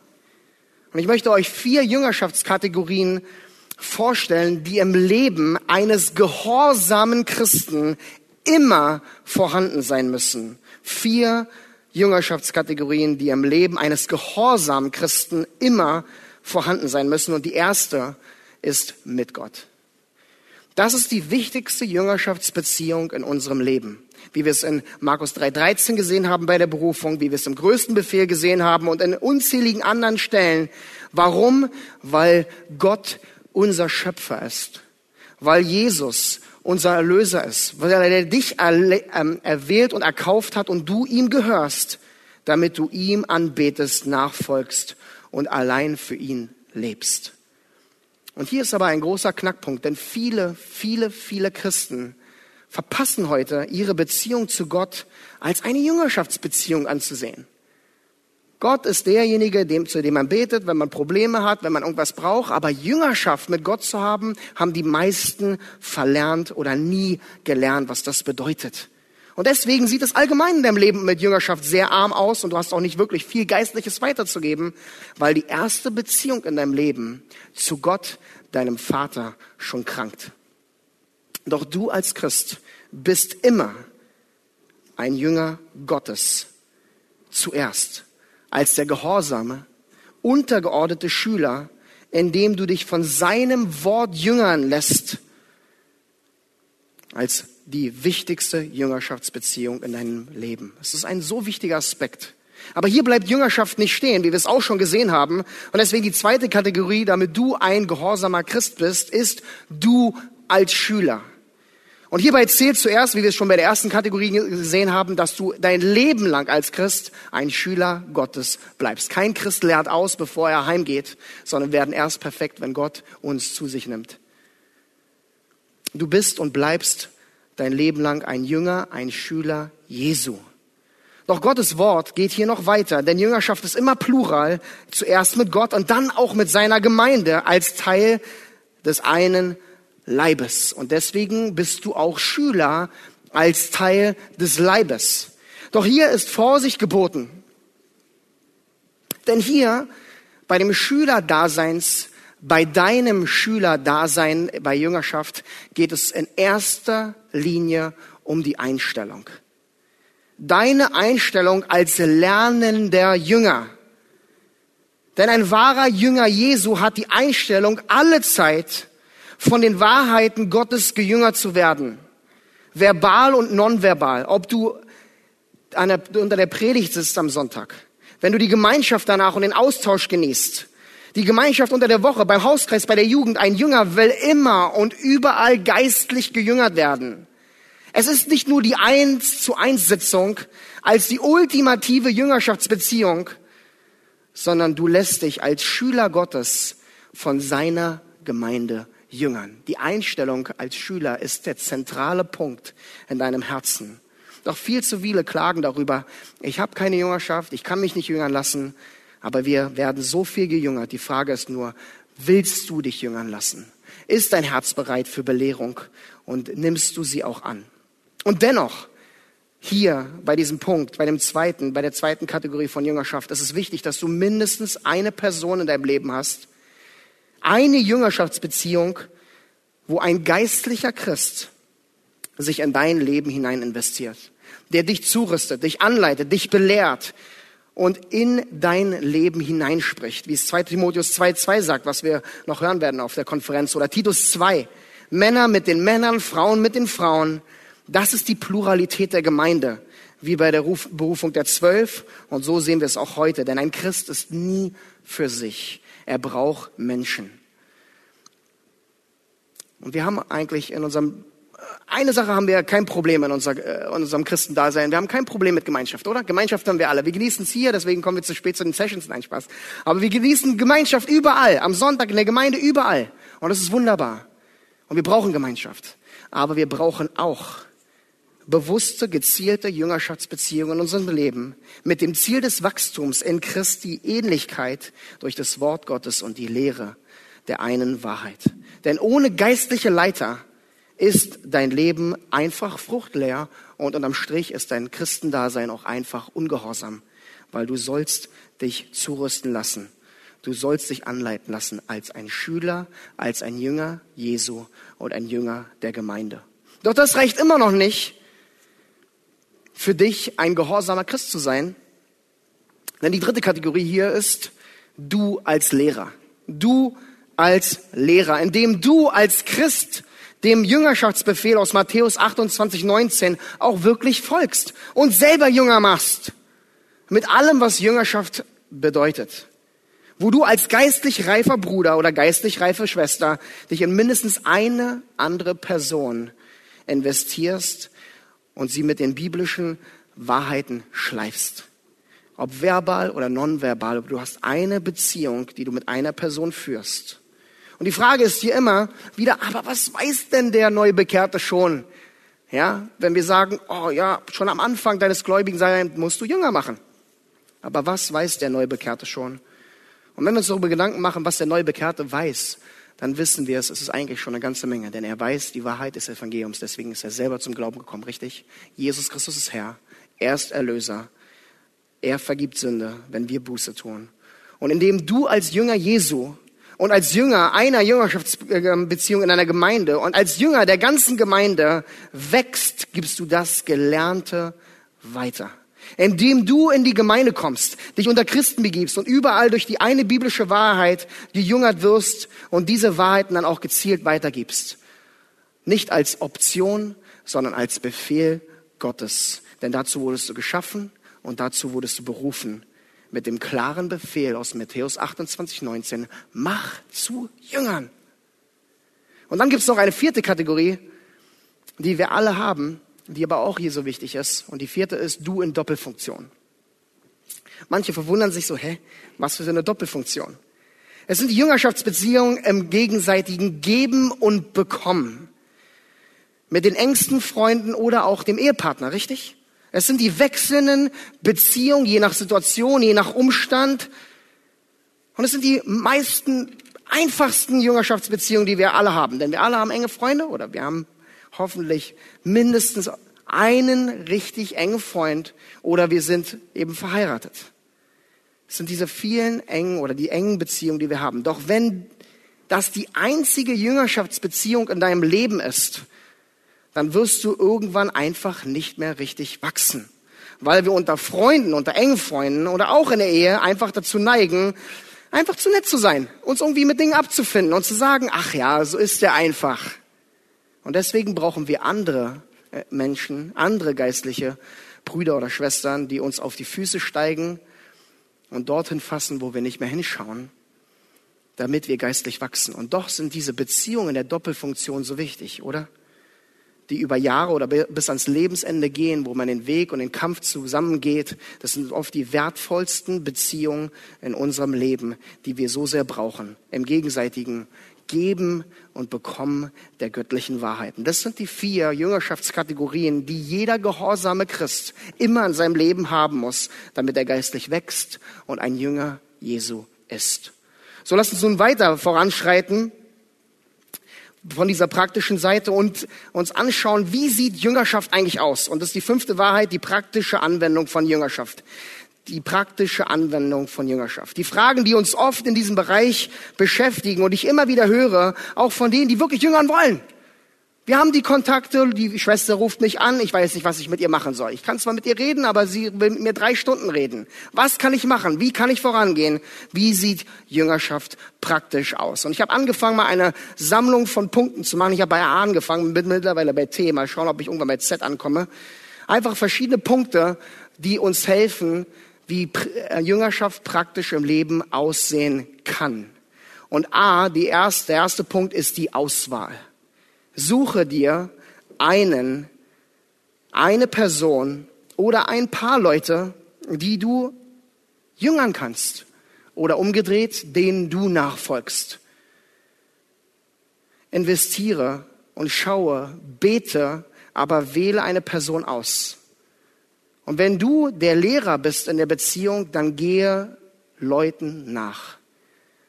Und ich möchte euch vier Jüngerschaftskategorien vorstellen, die im Leben eines gehorsamen Christen immer vorhanden sein müssen. Vier Jüngerschaftskategorien, die im Leben eines gehorsamen Christen immer vorhanden sein müssen. Und die erste ist mit Gott. Das ist die wichtigste Jüngerschaftsbeziehung in unserem Leben. Wie wir es in Markus 3.13 gesehen haben bei der Berufung, wie wir es im größten Befehl gesehen haben und in unzähligen anderen Stellen. Warum? Weil Gott unser Schöpfer ist. Weil Jesus unser Erlöser ist. Weil er dich ähm, erwählt und erkauft hat und du ihm gehörst, damit du ihm anbetest, nachfolgst und allein für ihn lebst. Und hier ist aber ein großer Knackpunkt, denn viele, viele, viele Christen verpassen heute, ihre Beziehung zu Gott als eine Jüngerschaftsbeziehung anzusehen. Gott ist derjenige, dem, zu dem man betet, wenn man Probleme hat, wenn man irgendwas braucht. Aber Jüngerschaft mit Gott zu haben, haben die meisten verlernt oder nie gelernt, was das bedeutet. Und deswegen sieht es allgemein in deinem Leben mit Jüngerschaft sehr arm aus und du hast auch nicht wirklich viel Geistliches weiterzugeben, weil die erste Beziehung in deinem Leben zu Gott, deinem Vater, schon krankt. Doch du als Christ bist immer ein Jünger Gottes zuerst, als der gehorsame, untergeordnete Schüler, indem du dich von seinem Wort jüngern lässt, als die wichtigste Jüngerschaftsbeziehung in deinem Leben. Es ist ein so wichtiger Aspekt. Aber hier bleibt Jüngerschaft nicht stehen, wie wir es auch schon gesehen haben. Und deswegen die zweite Kategorie, damit du ein gehorsamer Christ bist, ist du als Schüler. Und hierbei zählt zuerst, wie wir es schon bei der ersten Kategorie gesehen haben, dass du dein Leben lang als Christ ein Schüler Gottes bleibst. Kein Christ lernt aus, bevor er heimgeht, sondern werden erst perfekt, wenn Gott uns zu sich nimmt. Du bist und bleibst dein Leben lang ein Jünger, ein Schüler Jesu. Doch Gottes Wort geht hier noch weiter, denn Jüngerschaft ist immer plural, zuerst mit Gott und dann auch mit seiner Gemeinde als Teil des einen Leibes. Und deswegen bist du auch Schüler als Teil des Leibes. Doch hier ist Vorsicht geboten. Denn hier bei dem Schülerdaseins bei deinem Schülerdasein bei Jüngerschaft geht es in erster Linie um die Einstellung. Deine Einstellung als lernender Jünger. Denn ein wahrer Jünger Jesu hat die Einstellung, alle Zeit von den Wahrheiten Gottes gejüngert zu werden. Verbal und nonverbal. Ob du der, unter der Predigt sitzt am Sonntag, wenn du die Gemeinschaft danach und den Austausch genießt, die Gemeinschaft unter der Woche, beim Hauskreis, bei der Jugend, ein Jünger will immer und überall geistlich gejüngert werden. Es ist nicht nur die Eins zu Eins Sitzung als die ultimative Jüngerschaftsbeziehung, sondern du lässt dich als Schüler Gottes von seiner Gemeinde Jüngern. Die Einstellung als Schüler ist der zentrale Punkt in deinem Herzen. Doch viel zu viele klagen darüber, ich habe keine Jüngerschaft, ich kann mich nicht jüngern lassen, aber wir werden so viel gejüngert. Die Frage ist nur, willst du dich jüngern lassen? Ist dein Herz bereit für Belehrung und nimmst du sie auch an? Und dennoch, hier bei diesem Punkt, bei dem zweiten, bei der zweiten Kategorie von Jüngerschaft, ist es wichtig, dass du mindestens eine Person in deinem Leben hast, eine Jüngerschaftsbeziehung, wo ein geistlicher Christ sich in dein Leben hinein investiert, der dich zurüstet, dich anleitet, dich belehrt und in dein Leben hineinspricht, wie es 2 Timotheus 2.2 sagt, was wir noch hören werden auf der Konferenz, oder Titus 2, Männer mit den Männern, Frauen mit den Frauen, das ist die Pluralität der Gemeinde, wie bei der Berufung der Zwölf. Und so sehen wir es auch heute. Denn ein Christ ist nie für sich. Er braucht Menschen. Und wir haben eigentlich in unserem, eine Sache haben wir kein Problem in, unser, äh, in unserem Christendasein. Wir haben kein Problem mit Gemeinschaft, oder? Gemeinschaft haben wir alle. Wir genießen es hier, deswegen kommen wir zu spät zu den Sessions. Nein, Spaß. Aber wir genießen Gemeinschaft überall. Am Sonntag in der Gemeinde überall. Und das ist wunderbar. Und wir brauchen Gemeinschaft. Aber wir brauchen auch bewusste, gezielte Jüngerschaftsbeziehungen in unserem Leben mit dem Ziel des Wachstums in Christi Ähnlichkeit durch das Wort Gottes und die Lehre der einen Wahrheit. Denn ohne geistliche Leiter ist dein Leben einfach fruchtleer und unterm Strich ist dein Christendasein auch einfach ungehorsam, weil du sollst dich zurüsten lassen. Du sollst dich anleiten lassen als ein Schüler, als ein Jünger Jesu und ein Jünger der Gemeinde. Doch das reicht immer noch nicht, für dich ein gehorsamer Christ zu sein. Denn die dritte Kategorie hier ist du als Lehrer. Du als Lehrer, indem du als Christ dem Jüngerschaftsbefehl aus Matthäus 28, 19 auch wirklich folgst und selber Jünger machst. Mit allem, was Jüngerschaft bedeutet. Wo du als geistlich reifer Bruder oder geistlich reife Schwester dich in mindestens eine andere Person investierst und sie mit den biblischen Wahrheiten schleifst. Ob verbal oder nonverbal, du hast eine Beziehung, die du mit einer Person führst. Und die Frage ist hier immer wieder, aber was weiß denn der Neubekehrte schon? Ja, wenn wir sagen, oh ja, schon am Anfang deines gläubigen Seins musst du Jünger machen. Aber was weiß der Neubekehrte schon? Und wenn wir uns darüber Gedanken machen, was der Neubekehrte weiß, dann wissen wir es, es ist eigentlich schon eine ganze Menge, denn er weiß die Wahrheit des Evangeliums, deswegen ist er selber zum Glauben gekommen, richtig? Jesus Christus ist Herr, er ist Erlöser, er vergibt Sünde, wenn wir Buße tun. Und indem du als Jünger Jesu und als Jünger einer Jüngerschaftsbeziehung in einer Gemeinde und als Jünger der ganzen Gemeinde wächst, gibst du das Gelernte weiter indem du in die Gemeinde kommst, dich unter Christen begibst und überall durch die eine biblische Wahrheit gejüngert wirst und diese Wahrheiten dann auch gezielt weitergibst. Nicht als Option, sondern als Befehl Gottes. Denn dazu wurdest du geschaffen und dazu wurdest du berufen. Mit dem klaren Befehl aus Matthäus 28, 19, mach zu Jüngern. Und dann gibt es noch eine vierte Kategorie, die wir alle haben, die aber auch hier so wichtig ist. Und die vierte ist du in Doppelfunktion. Manche verwundern sich so, hä, was für eine Doppelfunktion? Es sind die Jüngerschaftsbeziehungen im gegenseitigen Geben und Bekommen. Mit den engsten Freunden oder auch dem Ehepartner, richtig? Es sind die wechselnden Beziehungen, je nach Situation, je nach Umstand. Und es sind die meisten einfachsten Jüngerschaftsbeziehungen, die wir alle haben. Denn wir alle haben enge Freunde oder wir haben hoffentlich mindestens einen richtig engen Freund oder wir sind eben verheiratet. Es sind diese vielen engen oder die engen Beziehungen, die wir haben. Doch wenn das die einzige Jüngerschaftsbeziehung in deinem Leben ist, dann wirst du irgendwann einfach nicht mehr richtig wachsen. Weil wir unter Freunden, unter engen Freunden oder auch in der Ehe einfach dazu neigen, einfach zu nett zu sein, uns irgendwie mit Dingen abzufinden und zu sagen, ach ja, so ist der einfach. Und deswegen brauchen wir andere äh, Menschen, andere geistliche Brüder oder Schwestern, die uns auf die Füße steigen und dorthin fassen, wo wir nicht mehr hinschauen, damit wir geistlich wachsen. Und doch sind diese Beziehungen der Doppelfunktion so wichtig, oder? die über Jahre oder bis ans Lebensende gehen, wo man den Weg und den Kampf zusammengeht. Das sind oft die wertvollsten Beziehungen in unserem Leben, die wir so sehr brauchen. Im gegenseitigen Geben und Bekommen der göttlichen Wahrheiten. Das sind die vier Jüngerschaftskategorien, die jeder gehorsame Christ immer in seinem Leben haben muss, damit er geistlich wächst und ein Jünger Jesu ist. So lasst uns nun weiter voranschreiten von dieser praktischen Seite und uns anschauen, wie sieht Jüngerschaft eigentlich aus? Und das ist die fünfte Wahrheit, die praktische Anwendung von Jüngerschaft. Die praktische Anwendung von Jüngerschaft. Die Fragen, die uns oft in diesem Bereich beschäftigen und ich immer wieder höre, auch von denen, die wirklich jüngern wollen. Wir haben die Kontakte, die Schwester ruft mich an, ich weiß nicht, was ich mit ihr machen soll. Ich kann zwar mit ihr reden, aber sie will mit mir drei Stunden reden. Was kann ich machen? Wie kann ich vorangehen? Wie sieht Jüngerschaft praktisch aus? Und ich habe angefangen, mal eine Sammlung von Punkten zu machen. Ich habe bei A angefangen, bin mittlerweile bei T, mal schauen, ob ich irgendwann bei Z ankomme. Einfach verschiedene Punkte, die uns helfen, wie äh, Jüngerschaft praktisch im Leben aussehen kann. Und A, die erste, der erste Punkt ist die Auswahl. Suche dir einen, eine Person oder ein paar Leute, die du jüngern kannst oder umgedreht, denen du nachfolgst. Investiere und schaue, bete, aber wähle eine Person aus. Und wenn du der Lehrer bist in der Beziehung, dann gehe Leuten nach.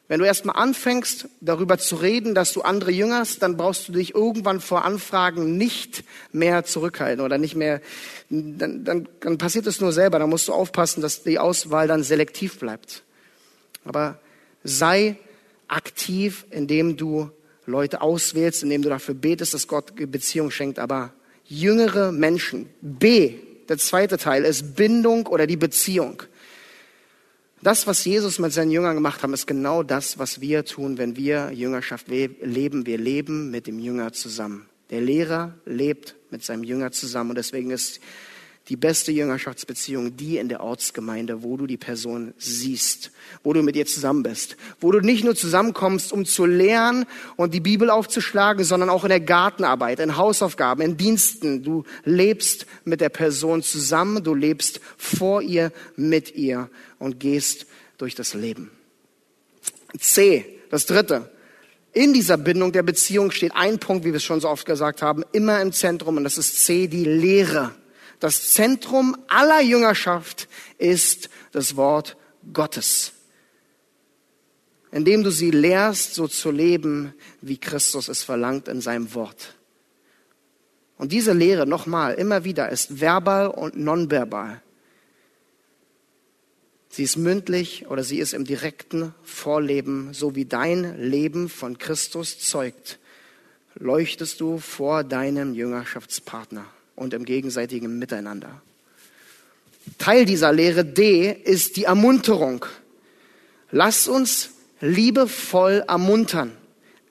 Wenn du erstmal anfängst, darüber zu reden, dass du andere jüngerst, dann brauchst du dich irgendwann vor Anfragen nicht mehr zurückhalten oder nicht mehr, dann, dann, dann passiert es nur selber. Dann musst du aufpassen, dass die Auswahl dann selektiv bleibt. Aber sei aktiv, indem du Leute auswählst, indem du dafür betest, dass Gott Beziehung schenkt. Aber jüngere Menschen. B, der zweite Teil ist Bindung oder die Beziehung. Das, was Jesus mit seinen Jüngern gemacht haben, ist genau das, was wir tun, wenn wir Jüngerschaft leben. Wir leben mit dem Jünger zusammen. Der Lehrer lebt mit seinem Jünger zusammen und deswegen ist die beste Jüngerschaftsbeziehung die in der Ortsgemeinde, wo du die Person siehst, wo du mit ihr zusammen bist, wo du nicht nur zusammenkommst, um zu lernen und die Bibel aufzuschlagen, sondern auch in der Gartenarbeit, in Hausaufgaben, in Diensten. Du lebst mit der Person zusammen, du lebst vor ihr, mit ihr und gehst durch das Leben. C, das dritte. In dieser Bindung der Beziehung steht ein Punkt, wie wir es schon so oft gesagt haben, immer im Zentrum und das ist C, die Lehre. Das Zentrum aller Jüngerschaft ist das Wort Gottes. Indem du sie lehrst, so zu leben, wie Christus es verlangt in seinem Wort. Und diese Lehre, nochmal, immer wieder, ist verbal und nonverbal. Sie ist mündlich oder sie ist im direkten Vorleben, so wie dein Leben von Christus zeugt, leuchtest du vor deinem Jüngerschaftspartner und im gegenseitigen Miteinander. Teil dieser Lehre D ist die Ermunterung. Lass uns liebevoll ermuntern.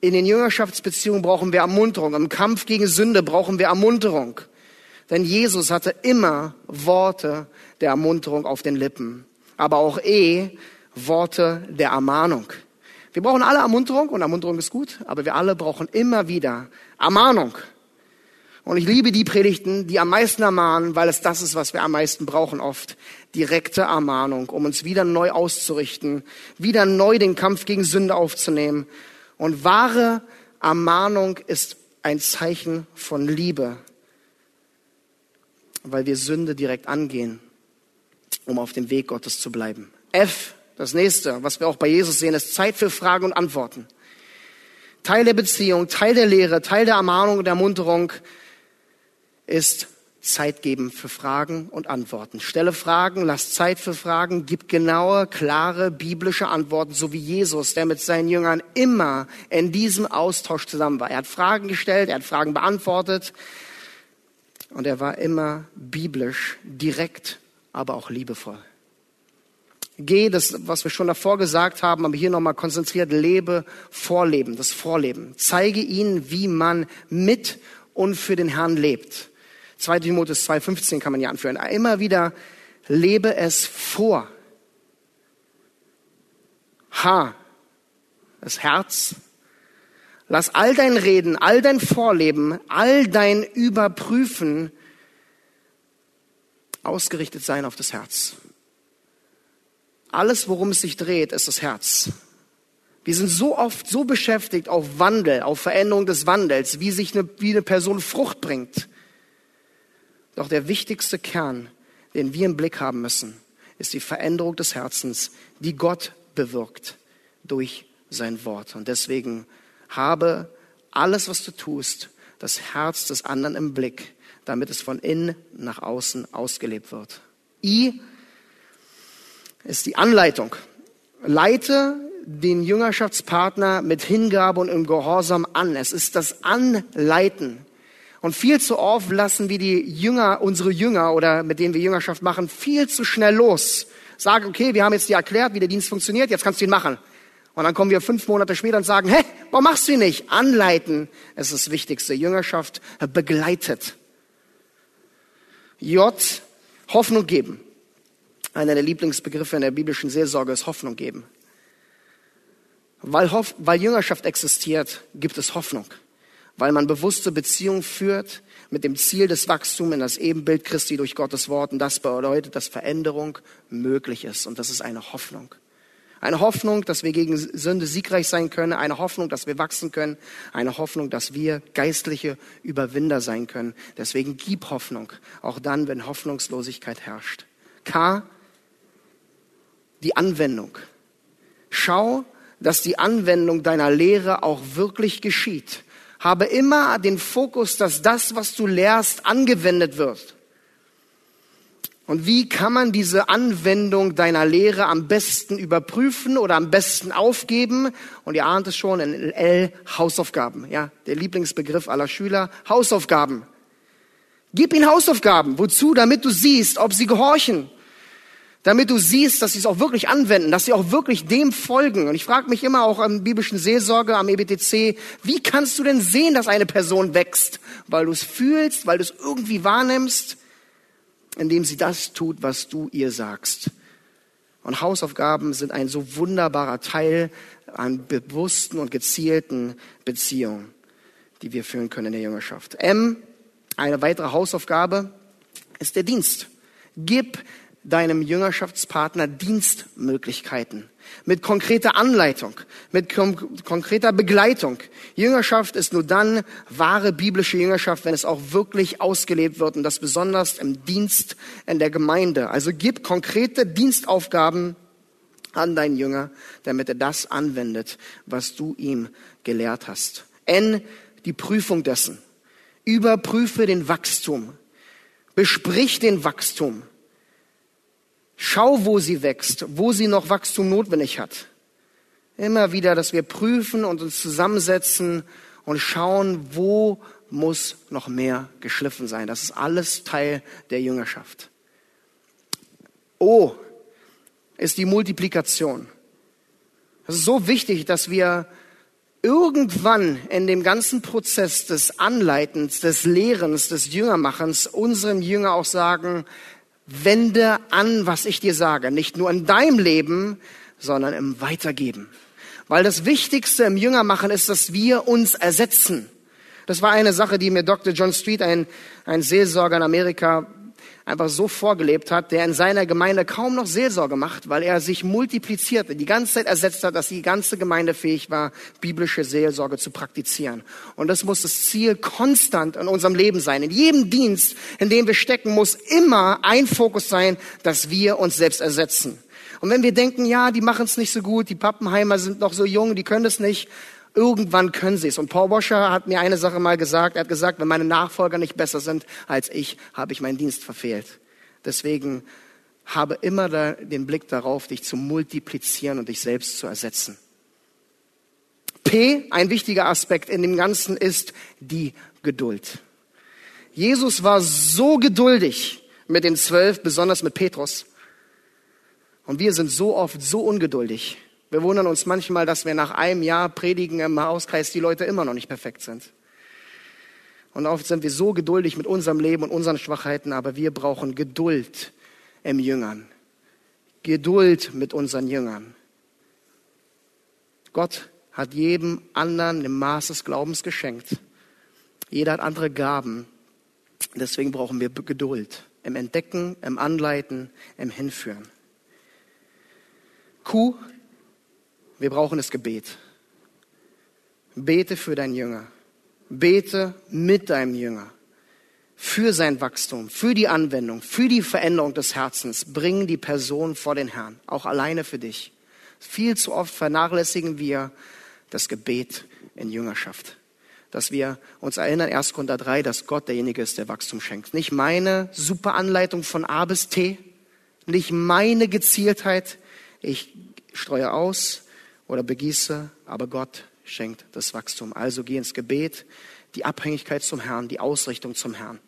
In den Jüngerschaftsbeziehungen brauchen wir Ermunterung. Im Kampf gegen Sünde brauchen wir Ermunterung. Denn Jesus hatte immer Worte der Ermunterung auf den Lippen. Aber auch eh Worte der Ermahnung. Wir brauchen alle Ermunterung und Ermunterung ist gut, aber wir alle brauchen immer wieder Ermahnung. Und ich liebe die Predigten, die am meisten ermahnen, weil es das ist, was wir am meisten brauchen oft. Direkte Ermahnung, um uns wieder neu auszurichten, wieder neu den Kampf gegen Sünde aufzunehmen. Und wahre Ermahnung ist ein Zeichen von Liebe, weil wir Sünde direkt angehen, um auf dem Weg Gottes zu bleiben. F, das nächste, was wir auch bei Jesus sehen, ist Zeit für Fragen und Antworten. Teil der Beziehung, Teil der Lehre, Teil der Ermahnung und Ermunterung ist Zeit geben für Fragen und Antworten. Stelle Fragen, lass Zeit für Fragen, gib genaue, klare biblische Antworten, so wie Jesus, der mit seinen Jüngern immer in diesem Austausch zusammen war. Er hat Fragen gestellt, er hat Fragen beantwortet und er war immer biblisch, direkt, aber auch liebevoll. Geh, das, was wir schon davor gesagt haben, aber hier nochmal konzentriert, lebe, vorleben, das Vorleben. Zeige ihnen, wie man mit und für den Herrn lebt. 2 Timotheus 2,15 kann man ja anführen. Immer wieder lebe es vor. H, das Herz. Lass all dein Reden, all dein Vorleben, all dein Überprüfen ausgerichtet sein auf das Herz. Alles, worum es sich dreht, ist das Herz. Wir sind so oft so beschäftigt auf Wandel, auf Veränderung des Wandels, wie sich eine, wie eine Person Frucht bringt. Doch der wichtigste Kern, den wir im Blick haben müssen, ist die Veränderung des Herzens, die Gott bewirkt durch sein Wort. Und deswegen habe alles, was du tust, das Herz des anderen im Blick, damit es von innen nach außen ausgelebt wird. I ist die Anleitung. Leite den Jüngerschaftspartner mit Hingabe und im Gehorsam an. Es ist das Anleiten. Und viel zu oft lassen wir die Jünger, unsere Jünger oder mit denen wir Jüngerschaft machen, viel zu schnell los. Sagen, okay, wir haben jetzt dir erklärt, wie der Dienst funktioniert, jetzt kannst du ihn machen. Und dann kommen wir fünf Monate später und sagen, hä, warum machst du ihn nicht? Anleiten ist das Wichtigste. Jüngerschaft begleitet. J, Hoffnung geben. Einer der Lieblingsbegriffe in der biblischen Seelsorge ist Hoffnung geben. Weil, Hoff, weil Jüngerschaft existiert, gibt es Hoffnung. Weil man bewusste Beziehungen führt mit dem Ziel des Wachstums in das Ebenbild Christi durch Gottes Wort. Und das bedeutet, dass Veränderung möglich ist. Und das ist eine Hoffnung. Eine Hoffnung, dass wir gegen Sünde siegreich sein können. Eine Hoffnung, dass wir wachsen können. Eine Hoffnung, dass wir geistliche Überwinder sein können. Deswegen gib Hoffnung, auch dann, wenn Hoffnungslosigkeit herrscht. K. Die Anwendung. Schau, dass die Anwendung deiner Lehre auch wirklich geschieht. Habe immer den Fokus, dass das, was du lehrst, angewendet wird. Und wie kann man diese Anwendung deiner Lehre am besten überprüfen oder am besten aufgeben? Und ihr ahnt es schon, in L, Hausaufgaben. Ja, der Lieblingsbegriff aller Schüler, Hausaufgaben. Gib ihnen Hausaufgaben. Wozu? Damit du siehst, ob sie gehorchen. Damit du siehst, dass sie es auch wirklich anwenden, dass sie auch wirklich dem folgen. Und ich frage mich immer auch am biblischen Seelsorge, am EBTC, wie kannst du denn sehen, dass eine Person wächst? Weil du es fühlst, weil du es irgendwie wahrnimmst? indem sie das tut, was du ihr sagst. Und Hausaufgaben sind ein so wunderbarer Teil an bewussten und gezielten Beziehungen, die wir führen können in der Jüngerschaft. M, eine weitere Hausaufgabe, ist der Dienst. Gib deinem Jüngerschaftspartner Dienstmöglichkeiten mit konkreter Anleitung, mit konkreter Begleitung. Jüngerschaft ist nur dann wahre biblische Jüngerschaft, wenn es auch wirklich ausgelebt wird und das besonders im Dienst in der Gemeinde. Also gib konkrete Dienstaufgaben an deinen Jünger, damit er das anwendet, was du ihm gelehrt hast. N, die Prüfung dessen. Überprüfe den Wachstum. Besprich den Wachstum. Schau, wo sie wächst, wo sie noch Wachstum notwendig hat. Immer wieder, dass wir prüfen und uns zusammensetzen und schauen, wo muss noch mehr geschliffen sein. Das ist alles Teil der Jüngerschaft. O ist die Multiplikation. Es ist so wichtig, dass wir irgendwann in dem ganzen Prozess des Anleitens, des Lehrens, des Jüngermachens unseren Jünger auch sagen, wende an, was ich dir sage. Nicht nur in deinem Leben, sondern im Weitergeben. Weil das Wichtigste im Jüngermachen ist, dass wir uns ersetzen. Das war eine Sache, die mir Dr. John Street, ein, ein Seelsorger in Amerika, einfach so vorgelebt hat, der in seiner Gemeinde kaum noch Seelsorge macht, weil er sich multiplizierte, die ganze Zeit ersetzt hat, dass die ganze Gemeinde fähig war, biblische Seelsorge zu praktizieren. Und das muss das Ziel konstant in unserem Leben sein. In jedem Dienst, in dem wir stecken, muss immer ein Fokus sein, dass wir uns selbst ersetzen. Und wenn wir denken, ja, die machen es nicht so gut, die Pappenheimer sind noch so jung, die können es nicht, Irgendwann können sie es. Und Paul Washer hat mir eine Sache mal gesagt. Er hat gesagt, wenn meine Nachfolger nicht besser sind als ich, habe ich meinen Dienst verfehlt. Deswegen habe immer den Blick darauf, dich zu multiplizieren und dich selbst zu ersetzen. P, ein wichtiger Aspekt in dem Ganzen ist die Geduld. Jesus war so geduldig mit den zwölf, besonders mit Petrus. Und wir sind so oft so ungeduldig. Wir wundern uns manchmal, dass wir nach einem Jahr Predigen im Hauskreis die Leute immer noch nicht perfekt sind. Und oft sind wir so geduldig mit unserem Leben und unseren Schwachheiten, aber wir brauchen Geduld im Jüngern. Geduld mit unseren Jüngern. Gott hat jedem anderen im Maß des Glaubens geschenkt. Jeder hat andere Gaben. Deswegen brauchen wir Geduld im Entdecken, im Anleiten, im Hinführen. Q, wir brauchen das Gebet. Bete für deinen Jünger. Bete mit deinem Jünger. Für sein Wachstum, für die Anwendung, für die Veränderung des Herzens. Bring die Person vor den Herrn, auch alleine für dich. Viel zu oft vernachlässigen wir das Gebet in Jüngerschaft. Dass wir uns erinnern, 1. Korinther 3, dass Gott derjenige ist, der Wachstum schenkt. Nicht meine super Anleitung von A bis T, nicht meine Gezieltheit. Ich streue aus oder begieße, aber Gott schenkt das Wachstum. Also geh ins Gebet, die Abhängigkeit zum Herrn, die Ausrichtung zum Herrn.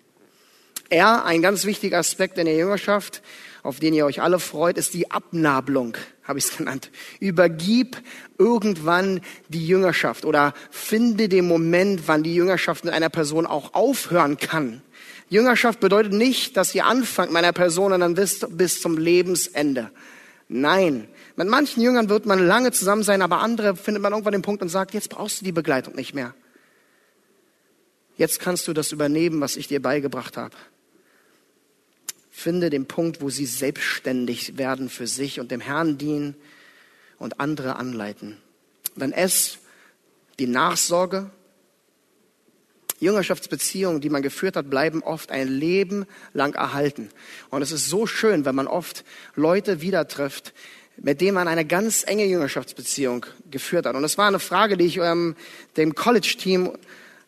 Er, ein ganz wichtiger Aspekt in der Jüngerschaft, auf den ihr euch alle freut, ist die Abnabelung, habe ich es <laughs> genannt. Übergib irgendwann die Jüngerschaft oder finde den Moment, wann die Jüngerschaft mit einer Person auch aufhören kann. Jüngerschaft bedeutet nicht, dass ihr anfangt mit einer Person und dann bis, bis zum Lebensende. Nein, mit manchen Jüngern wird man lange zusammen sein, aber andere findet man irgendwann den Punkt und sagt, jetzt brauchst du die Begleitung nicht mehr. Jetzt kannst du das übernehmen, was ich dir beigebracht habe. Finde den Punkt, wo sie selbstständig werden für sich und dem Herrn dienen und andere anleiten. Dann es, die Nachsorge, Jüngerschaftsbeziehungen, die man geführt hat, bleiben oft ein Leben lang erhalten. Und es ist so schön, wenn man oft Leute wieder trifft, mit denen man eine ganz enge Jüngerschaftsbeziehung geführt hat. Und es war eine Frage, die ich ähm, dem College-Team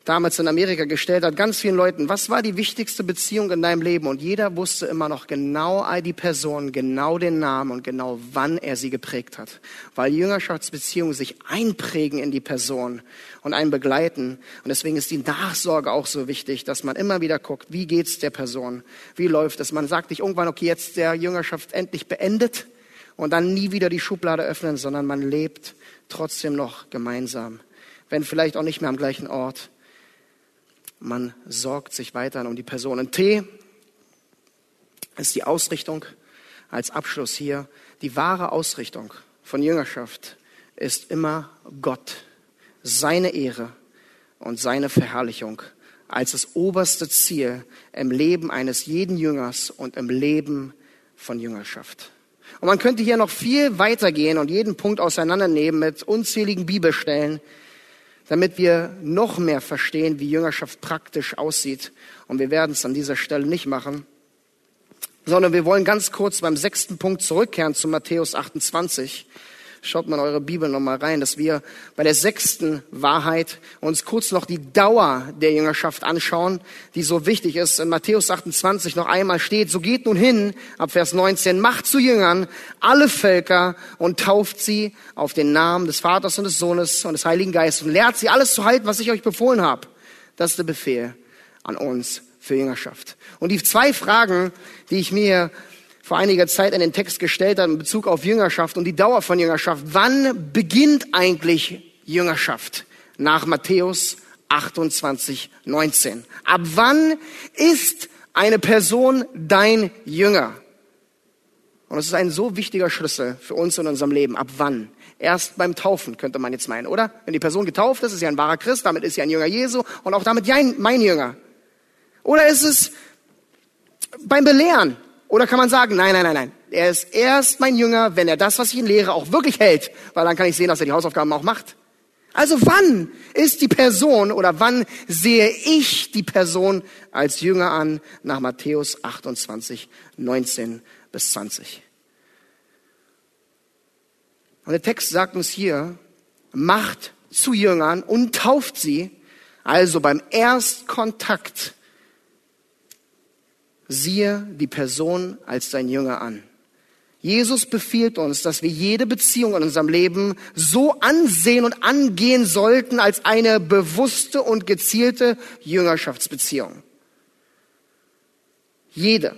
damals in Amerika gestellt hat, ganz vielen Leuten, was war die wichtigste Beziehung in deinem Leben? Und jeder wusste immer noch genau die Person, genau den Namen und genau wann er sie geprägt hat. Weil Jüngerschaftsbeziehungen sich einprägen in die Person und einen begleiten. Und deswegen ist die Nachsorge auch so wichtig, dass man immer wieder guckt, wie geht's der Person? Wie läuft es? Man sagt nicht irgendwann, okay, jetzt der Jüngerschaft endlich beendet und dann nie wieder die Schublade öffnen, sondern man lebt trotzdem noch gemeinsam. Wenn vielleicht auch nicht mehr am gleichen Ort. Man sorgt sich weiterhin um die Personen. T ist die Ausrichtung als Abschluss hier. Die wahre Ausrichtung von Jüngerschaft ist immer Gott, seine Ehre und seine Verherrlichung als das oberste Ziel im Leben eines jeden Jüngers und im Leben von Jüngerschaft. Und man könnte hier noch viel weitergehen und jeden Punkt auseinandernehmen mit unzähligen Bibelstellen, damit wir noch mehr verstehen, wie Jüngerschaft praktisch aussieht. Und wir werden es an dieser Stelle nicht machen, sondern wir wollen ganz kurz beim sechsten Punkt zurückkehren zu Matthäus 28 Schaut mal in eure Bibel nochmal rein, dass wir bei der sechsten Wahrheit uns kurz noch die Dauer der Jüngerschaft anschauen, die so wichtig ist. In Matthäus 28 noch einmal steht, so geht nun hin, ab Vers 19, macht zu Jüngern alle Völker und tauft sie auf den Namen des Vaters und des Sohnes und des Heiligen Geistes und lehrt sie alles zu halten, was ich euch befohlen habe. Das ist der Befehl an uns für Jüngerschaft. Und die zwei Fragen, die ich mir vor einiger Zeit in den Text gestellt hat in Bezug auf Jüngerschaft und die Dauer von Jüngerschaft. Wann beginnt eigentlich Jüngerschaft? Nach Matthäus 28, 19. Ab wann ist eine Person dein Jünger? Und es ist ein so wichtiger Schlüssel für uns in unserem Leben. Ab wann? Erst beim Taufen könnte man jetzt meinen, oder? Wenn die Person getauft ist, ist sie ein wahrer Christ, damit ist sie ein Jünger Jesu und auch damit mein Jünger. Oder ist es beim Belehren? Oder kann man sagen, nein, nein, nein, nein. Er ist erst mein Jünger, wenn er das, was ich ihn lehre, auch wirklich hält, weil dann kann ich sehen, dass er die Hausaufgaben auch macht. Also wann ist die Person oder wann sehe ich die Person als Jünger an nach Matthäus 28, 19 bis 20? Und der Text sagt uns hier, macht zu Jüngern und tauft sie, also beim Erstkontakt siehe die Person als dein Jünger an. Jesus befiehlt uns, dass wir jede Beziehung in unserem Leben so ansehen und angehen sollten als eine bewusste und gezielte Jüngerschaftsbeziehung. Jede.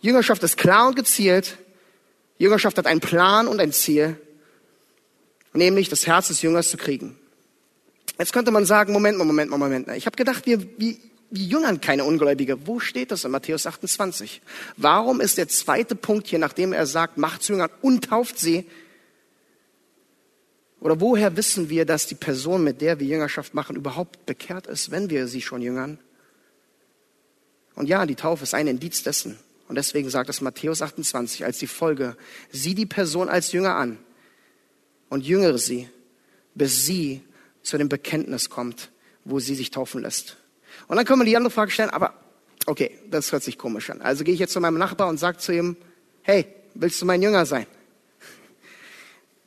Jüngerschaft ist klar und gezielt. Jüngerschaft hat einen Plan und ein Ziel, nämlich das Herz des Jüngers zu kriegen. Jetzt könnte man sagen, Moment, Moment, Moment. Ich habe gedacht, wir, Jüngern keine Ungläubige. Wo steht das in Matthäus 28? Warum ist der zweite Punkt hier, nachdem er sagt, macht zu Jüngern und tauft sie, Oder woher wissen wir, dass die Person, mit der wir Jüngerschaft machen, überhaupt bekehrt ist, wenn wir sie schon jüngern? Und ja, die Taufe ist ein Indiz dessen. Und deswegen sagt es Matthäus 28 als die Folge, sieh die Person als Jünger an und jüngere sie, bis sie zu dem Bekenntnis kommt, wo sie sich taufen lässt. Und dann können wir die andere Frage stellen, aber okay, das hört sich komisch an. Also gehe ich jetzt zu meinem Nachbar und sage zu ihm, hey, willst du mein Jünger sein?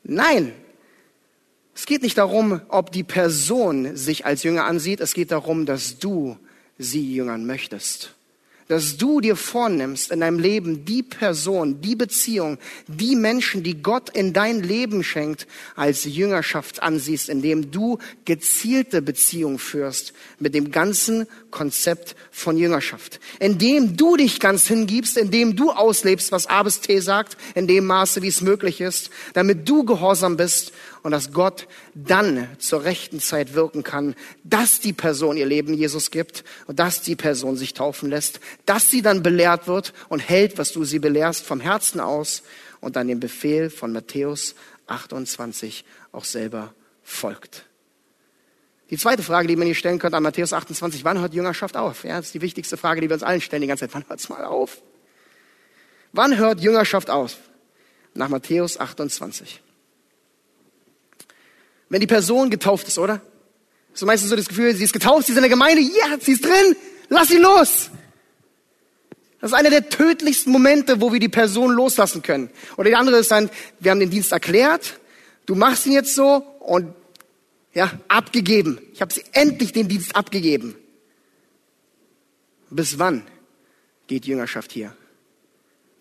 Nein, es geht nicht darum, ob die Person sich als Jünger ansieht, es geht darum, dass du sie jüngern möchtest dass du dir vornimmst in deinem Leben die Person, die Beziehung, die Menschen, die Gott in dein Leben schenkt, als Jüngerschaft ansiehst, indem du gezielte Beziehung führst mit dem ganzen Konzept von Jüngerschaft. Indem du dich ganz hingibst, indem du auslebst, was A bis T sagt, in dem Maße, wie es möglich ist, damit du gehorsam bist und dass Gott dann zur rechten Zeit wirken kann, dass die Person ihr Leben Jesus gibt und dass die Person sich taufen lässt, dass sie dann belehrt wird und hält, was du sie belehrst, vom Herzen aus und dann dem Befehl von Matthäus 28 auch selber folgt. Die zweite Frage, die man hier stellen könnte an Matthäus 28, wann hört Jüngerschaft auf? Ja, das ist die wichtigste Frage, die wir uns allen stellen die ganze Zeit. Wann hört es mal auf? Wann hört Jüngerschaft auf? Nach Matthäus 28 wenn die Person getauft ist, oder? So meistens so das Gefühl, sie ist getauft, sie ist in der Gemeinde, ja, sie ist drin, lass sie los. Das ist einer der tödlichsten Momente, wo wir die Person loslassen können. Oder die andere ist dann, wir haben den Dienst erklärt, du machst ihn jetzt so und ja, abgegeben. Ich habe sie endlich den Dienst abgegeben. Bis wann geht Jüngerschaft hier?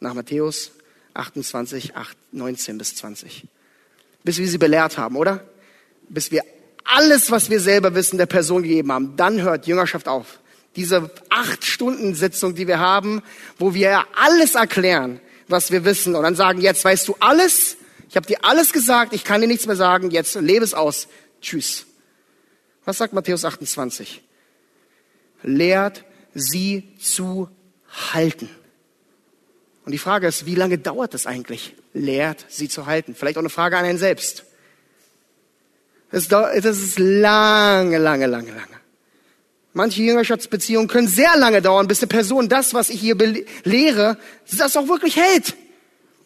Nach Matthäus 28, 8, 19 bis 20. Bis wir sie belehrt haben, oder? bis wir alles, was wir selber wissen, der Person gegeben haben. Dann hört Jüngerschaft auf. Diese acht Stunden Sitzung, die wir haben, wo wir alles erklären, was wir wissen und dann sagen, jetzt weißt du alles, ich habe dir alles gesagt, ich kann dir nichts mehr sagen, jetzt lebe es aus. Tschüss. Was sagt Matthäus 28? Lehrt sie zu halten. Und die Frage ist, wie lange dauert es eigentlich? Lehrt sie zu halten. Vielleicht auch eine Frage an einen selbst. Das, ist lange, lange, lange, lange. Manche Jüngerschaftsbeziehungen können sehr lange dauern, bis eine Person das, was ich hier lehre, das auch wirklich hält.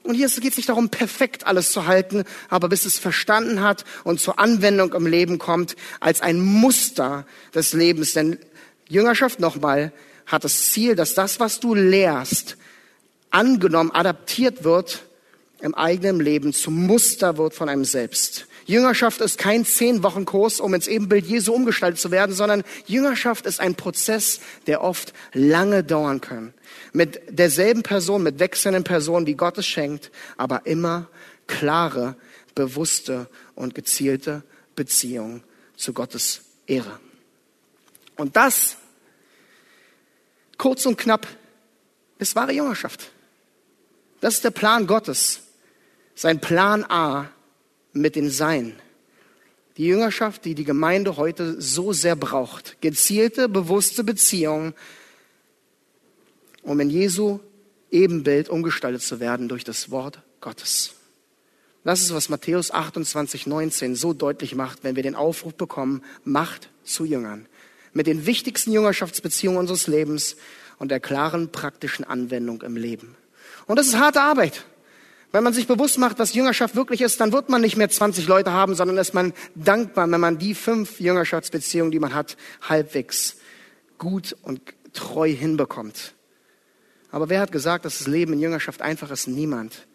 Und hier geht es nicht darum, perfekt alles zu halten, aber bis es verstanden hat und zur Anwendung im Leben kommt, als ein Muster des Lebens. Denn Jüngerschaft nochmal hat das Ziel, dass das, was du lehrst, angenommen, adaptiert wird im eigenen Leben, zum Muster wird von einem selbst. Jüngerschaft ist kein zehn Wochen Kurs, um ins Ebenbild Jesu umgestaltet zu werden, sondern Jüngerschaft ist ein Prozess, der oft lange dauern kann. Mit derselben Person, mit wechselnden Personen, wie Gott es schenkt, aber immer klare, bewusste und gezielte Beziehung zu Gottes Ehre. Und das, kurz und knapp, ist wahre Jüngerschaft. Das ist der Plan Gottes. Sein Plan A mit den Sein. Die Jüngerschaft, die die Gemeinde heute so sehr braucht. Gezielte, bewusste Beziehung, um in Jesu Ebenbild umgestaltet zu werden durch das Wort Gottes. Das ist, was Matthäus 28, 19 so deutlich macht, wenn wir den Aufruf bekommen, Macht zu Jüngern. Mit den wichtigsten Jüngerschaftsbeziehungen unseres Lebens und der klaren praktischen Anwendung im Leben. Und das ist harte Arbeit. Wenn man sich bewusst macht, was Jüngerschaft wirklich ist, dann wird man nicht mehr 20 Leute haben, sondern ist man dankbar, wenn man die fünf Jüngerschaftsbeziehungen, die man hat, halbwegs gut und treu hinbekommt. Aber wer hat gesagt, dass das Leben in Jüngerschaft einfach ist? Niemand.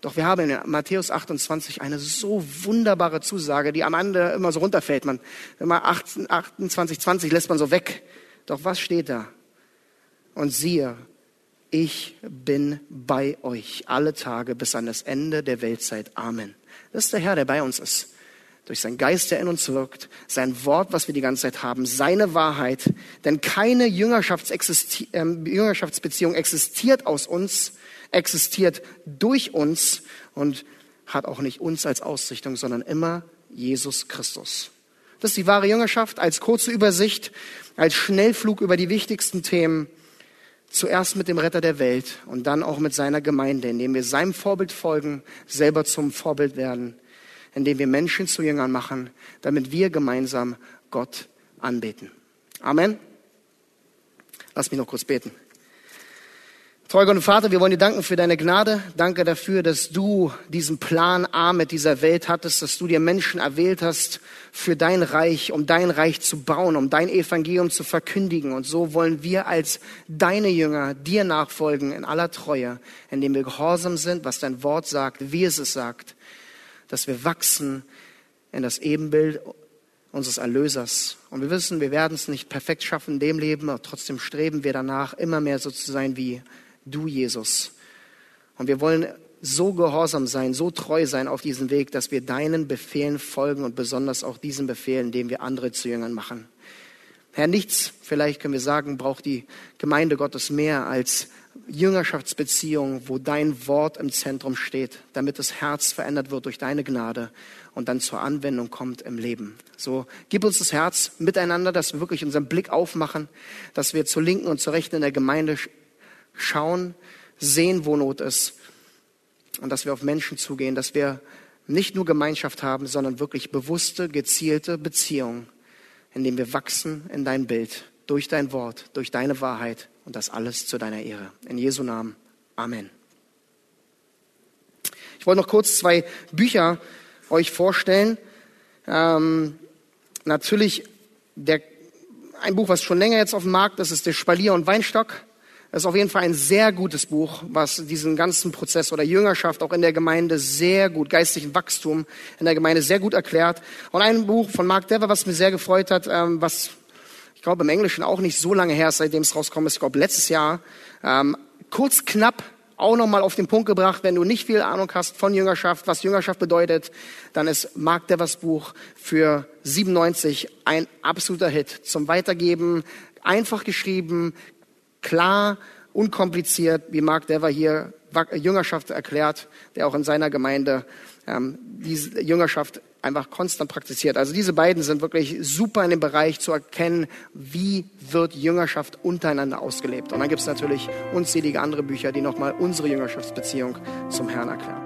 Doch wir haben in Matthäus 28 eine so wunderbare Zusage, die am Ende immer so runterfällt. Man, immer 18, 28, 20 lässt man so weg. Doch was steht da? Und siehe, ich bin bei euch alle Tage bis an das Ende der Weltzeit. Amen. Das ist der Herr, der bei uns ist. Durch seinen Geist, der in uns wirkt, sein Wort, was wir die ganze Zeit haben, seine Wahrheit. Denn keine Jüngerschaftsexisti äh, Jüngerschaftsbeziehung existiert aus uns, existiert durch uns und hat auch nicht uns als Ausrichtung, sondern immer Jesus Christus. Das ist die wahre Jüngerschaft als kurze Übersicht, als Schnellflug über die wichtigsten Themen Zuerst mit dem Retter der Welt und dann auch mit seiner Gemeinde, indem wir seinem Vorbild folgen, selber zum Vorbild werden, indem wir Menschen zu Jüngern machen, damit wir gemeinsam Gott anbeten. Amen. Lass mich noch kurz beten. Gott und Vater, wir wollen dir danken für deine Gnade. Danke dafür, dass du diesen Plan A mit dieser Welt hattest, dass du dir Menschen erwählt hast für dein Reich, um dein Reich zu bauen, um dein Evangelium zu verkündigen. Und so wollen wir als deine Jünger dir nachfolgen in aller Treue, indem wir gehorsam sind, was dein Wort sagt, wie es es sagt, dass wir wachsen in das Ebenbild unseres Erlösers. Und wir wissen, wir werden es nicht perfekt schaffen in dem Leben, aber trotzdem streben wir danach, immer mehr so zu sein wie du, Jesus. Und wir wollen so gehorsam sein, so treu sein auf diesem Weg, dass wir deinen Befehlen folgen und besonders auch diesen Befehlen, indem wir andere zu Jüngern machen. Herr, nichts, vielleicht können wir sagen, braucht die Gemeinde Gottes mehr als Jüngerschaftsbeziehungen, wo dein Wort im Zentrum steht, damit das Herz verändert wird durch deine Gnade und dann zur Anwendung kommt im Leben. So, gib uns das Herz miteinander, dass wir wirklich unseren Blick aufmachen, dass wir zur Linken und zur Rechten in der Gemeinde schauen, sehen, wo Not ist und dass wir auf Menschen zugehen, dass wir nicht nur Gemeinschaft haben, sondern wirklich bewusste, gezielte Beziehungen, indem wir wachsen in dein Bild, durch dein Wort, durch deine Wahrheit und das alles zu deiner Ehre. In Jesu Namen. Amen. Ich wollte noch kurz zwei Bücher euch vorstellen. Ähm, natürlich der, ein Buch, was schon länger jetzt auf dem Markt ist, ist der Spalier und Weinstock. Das ist auf jeden Fall ein sehr gutes Buch, was diesen ganzen Prozess oder Jüngerschaft auch in der Gemeinde sehr gut, geistlichen Wachstum in der Gemeinde sehr gut erklärt. Und ein Buch von Mark Dever, was mir sehr gefreut hat, ähm, was ich glaube im Englischen auch nicht so lange her ist, seitdem es rauskommt, ist, ich glaube letztes Jahr, ähm, kurz knapp auch nochmal auf den Punkt gebracht, wenn du nicht viel Ahnung hast von Jüngerschaft, was Jüngerschaft bedeutet, dann ist Mark Devers Buch für 97 ein absoluter Hit zum Weitergeben, einfach geschrieben, klar, unkompliziert, wie Mark Dever hier Jüngerschaft erklärt, der auch in seiner Gemeinde ähm, diese Jüngerschaft einfach konstant praktiziert. Also diese beiden sind wirklich super in dem Bereich zu erkennen, wie wird Jüngerschaft untereinander ausgelebt. Und dann gibt es natürlich unzählige andere Bücher, die nochmal unsere Jüngerschaftsbeziehung zum Herrn erklären.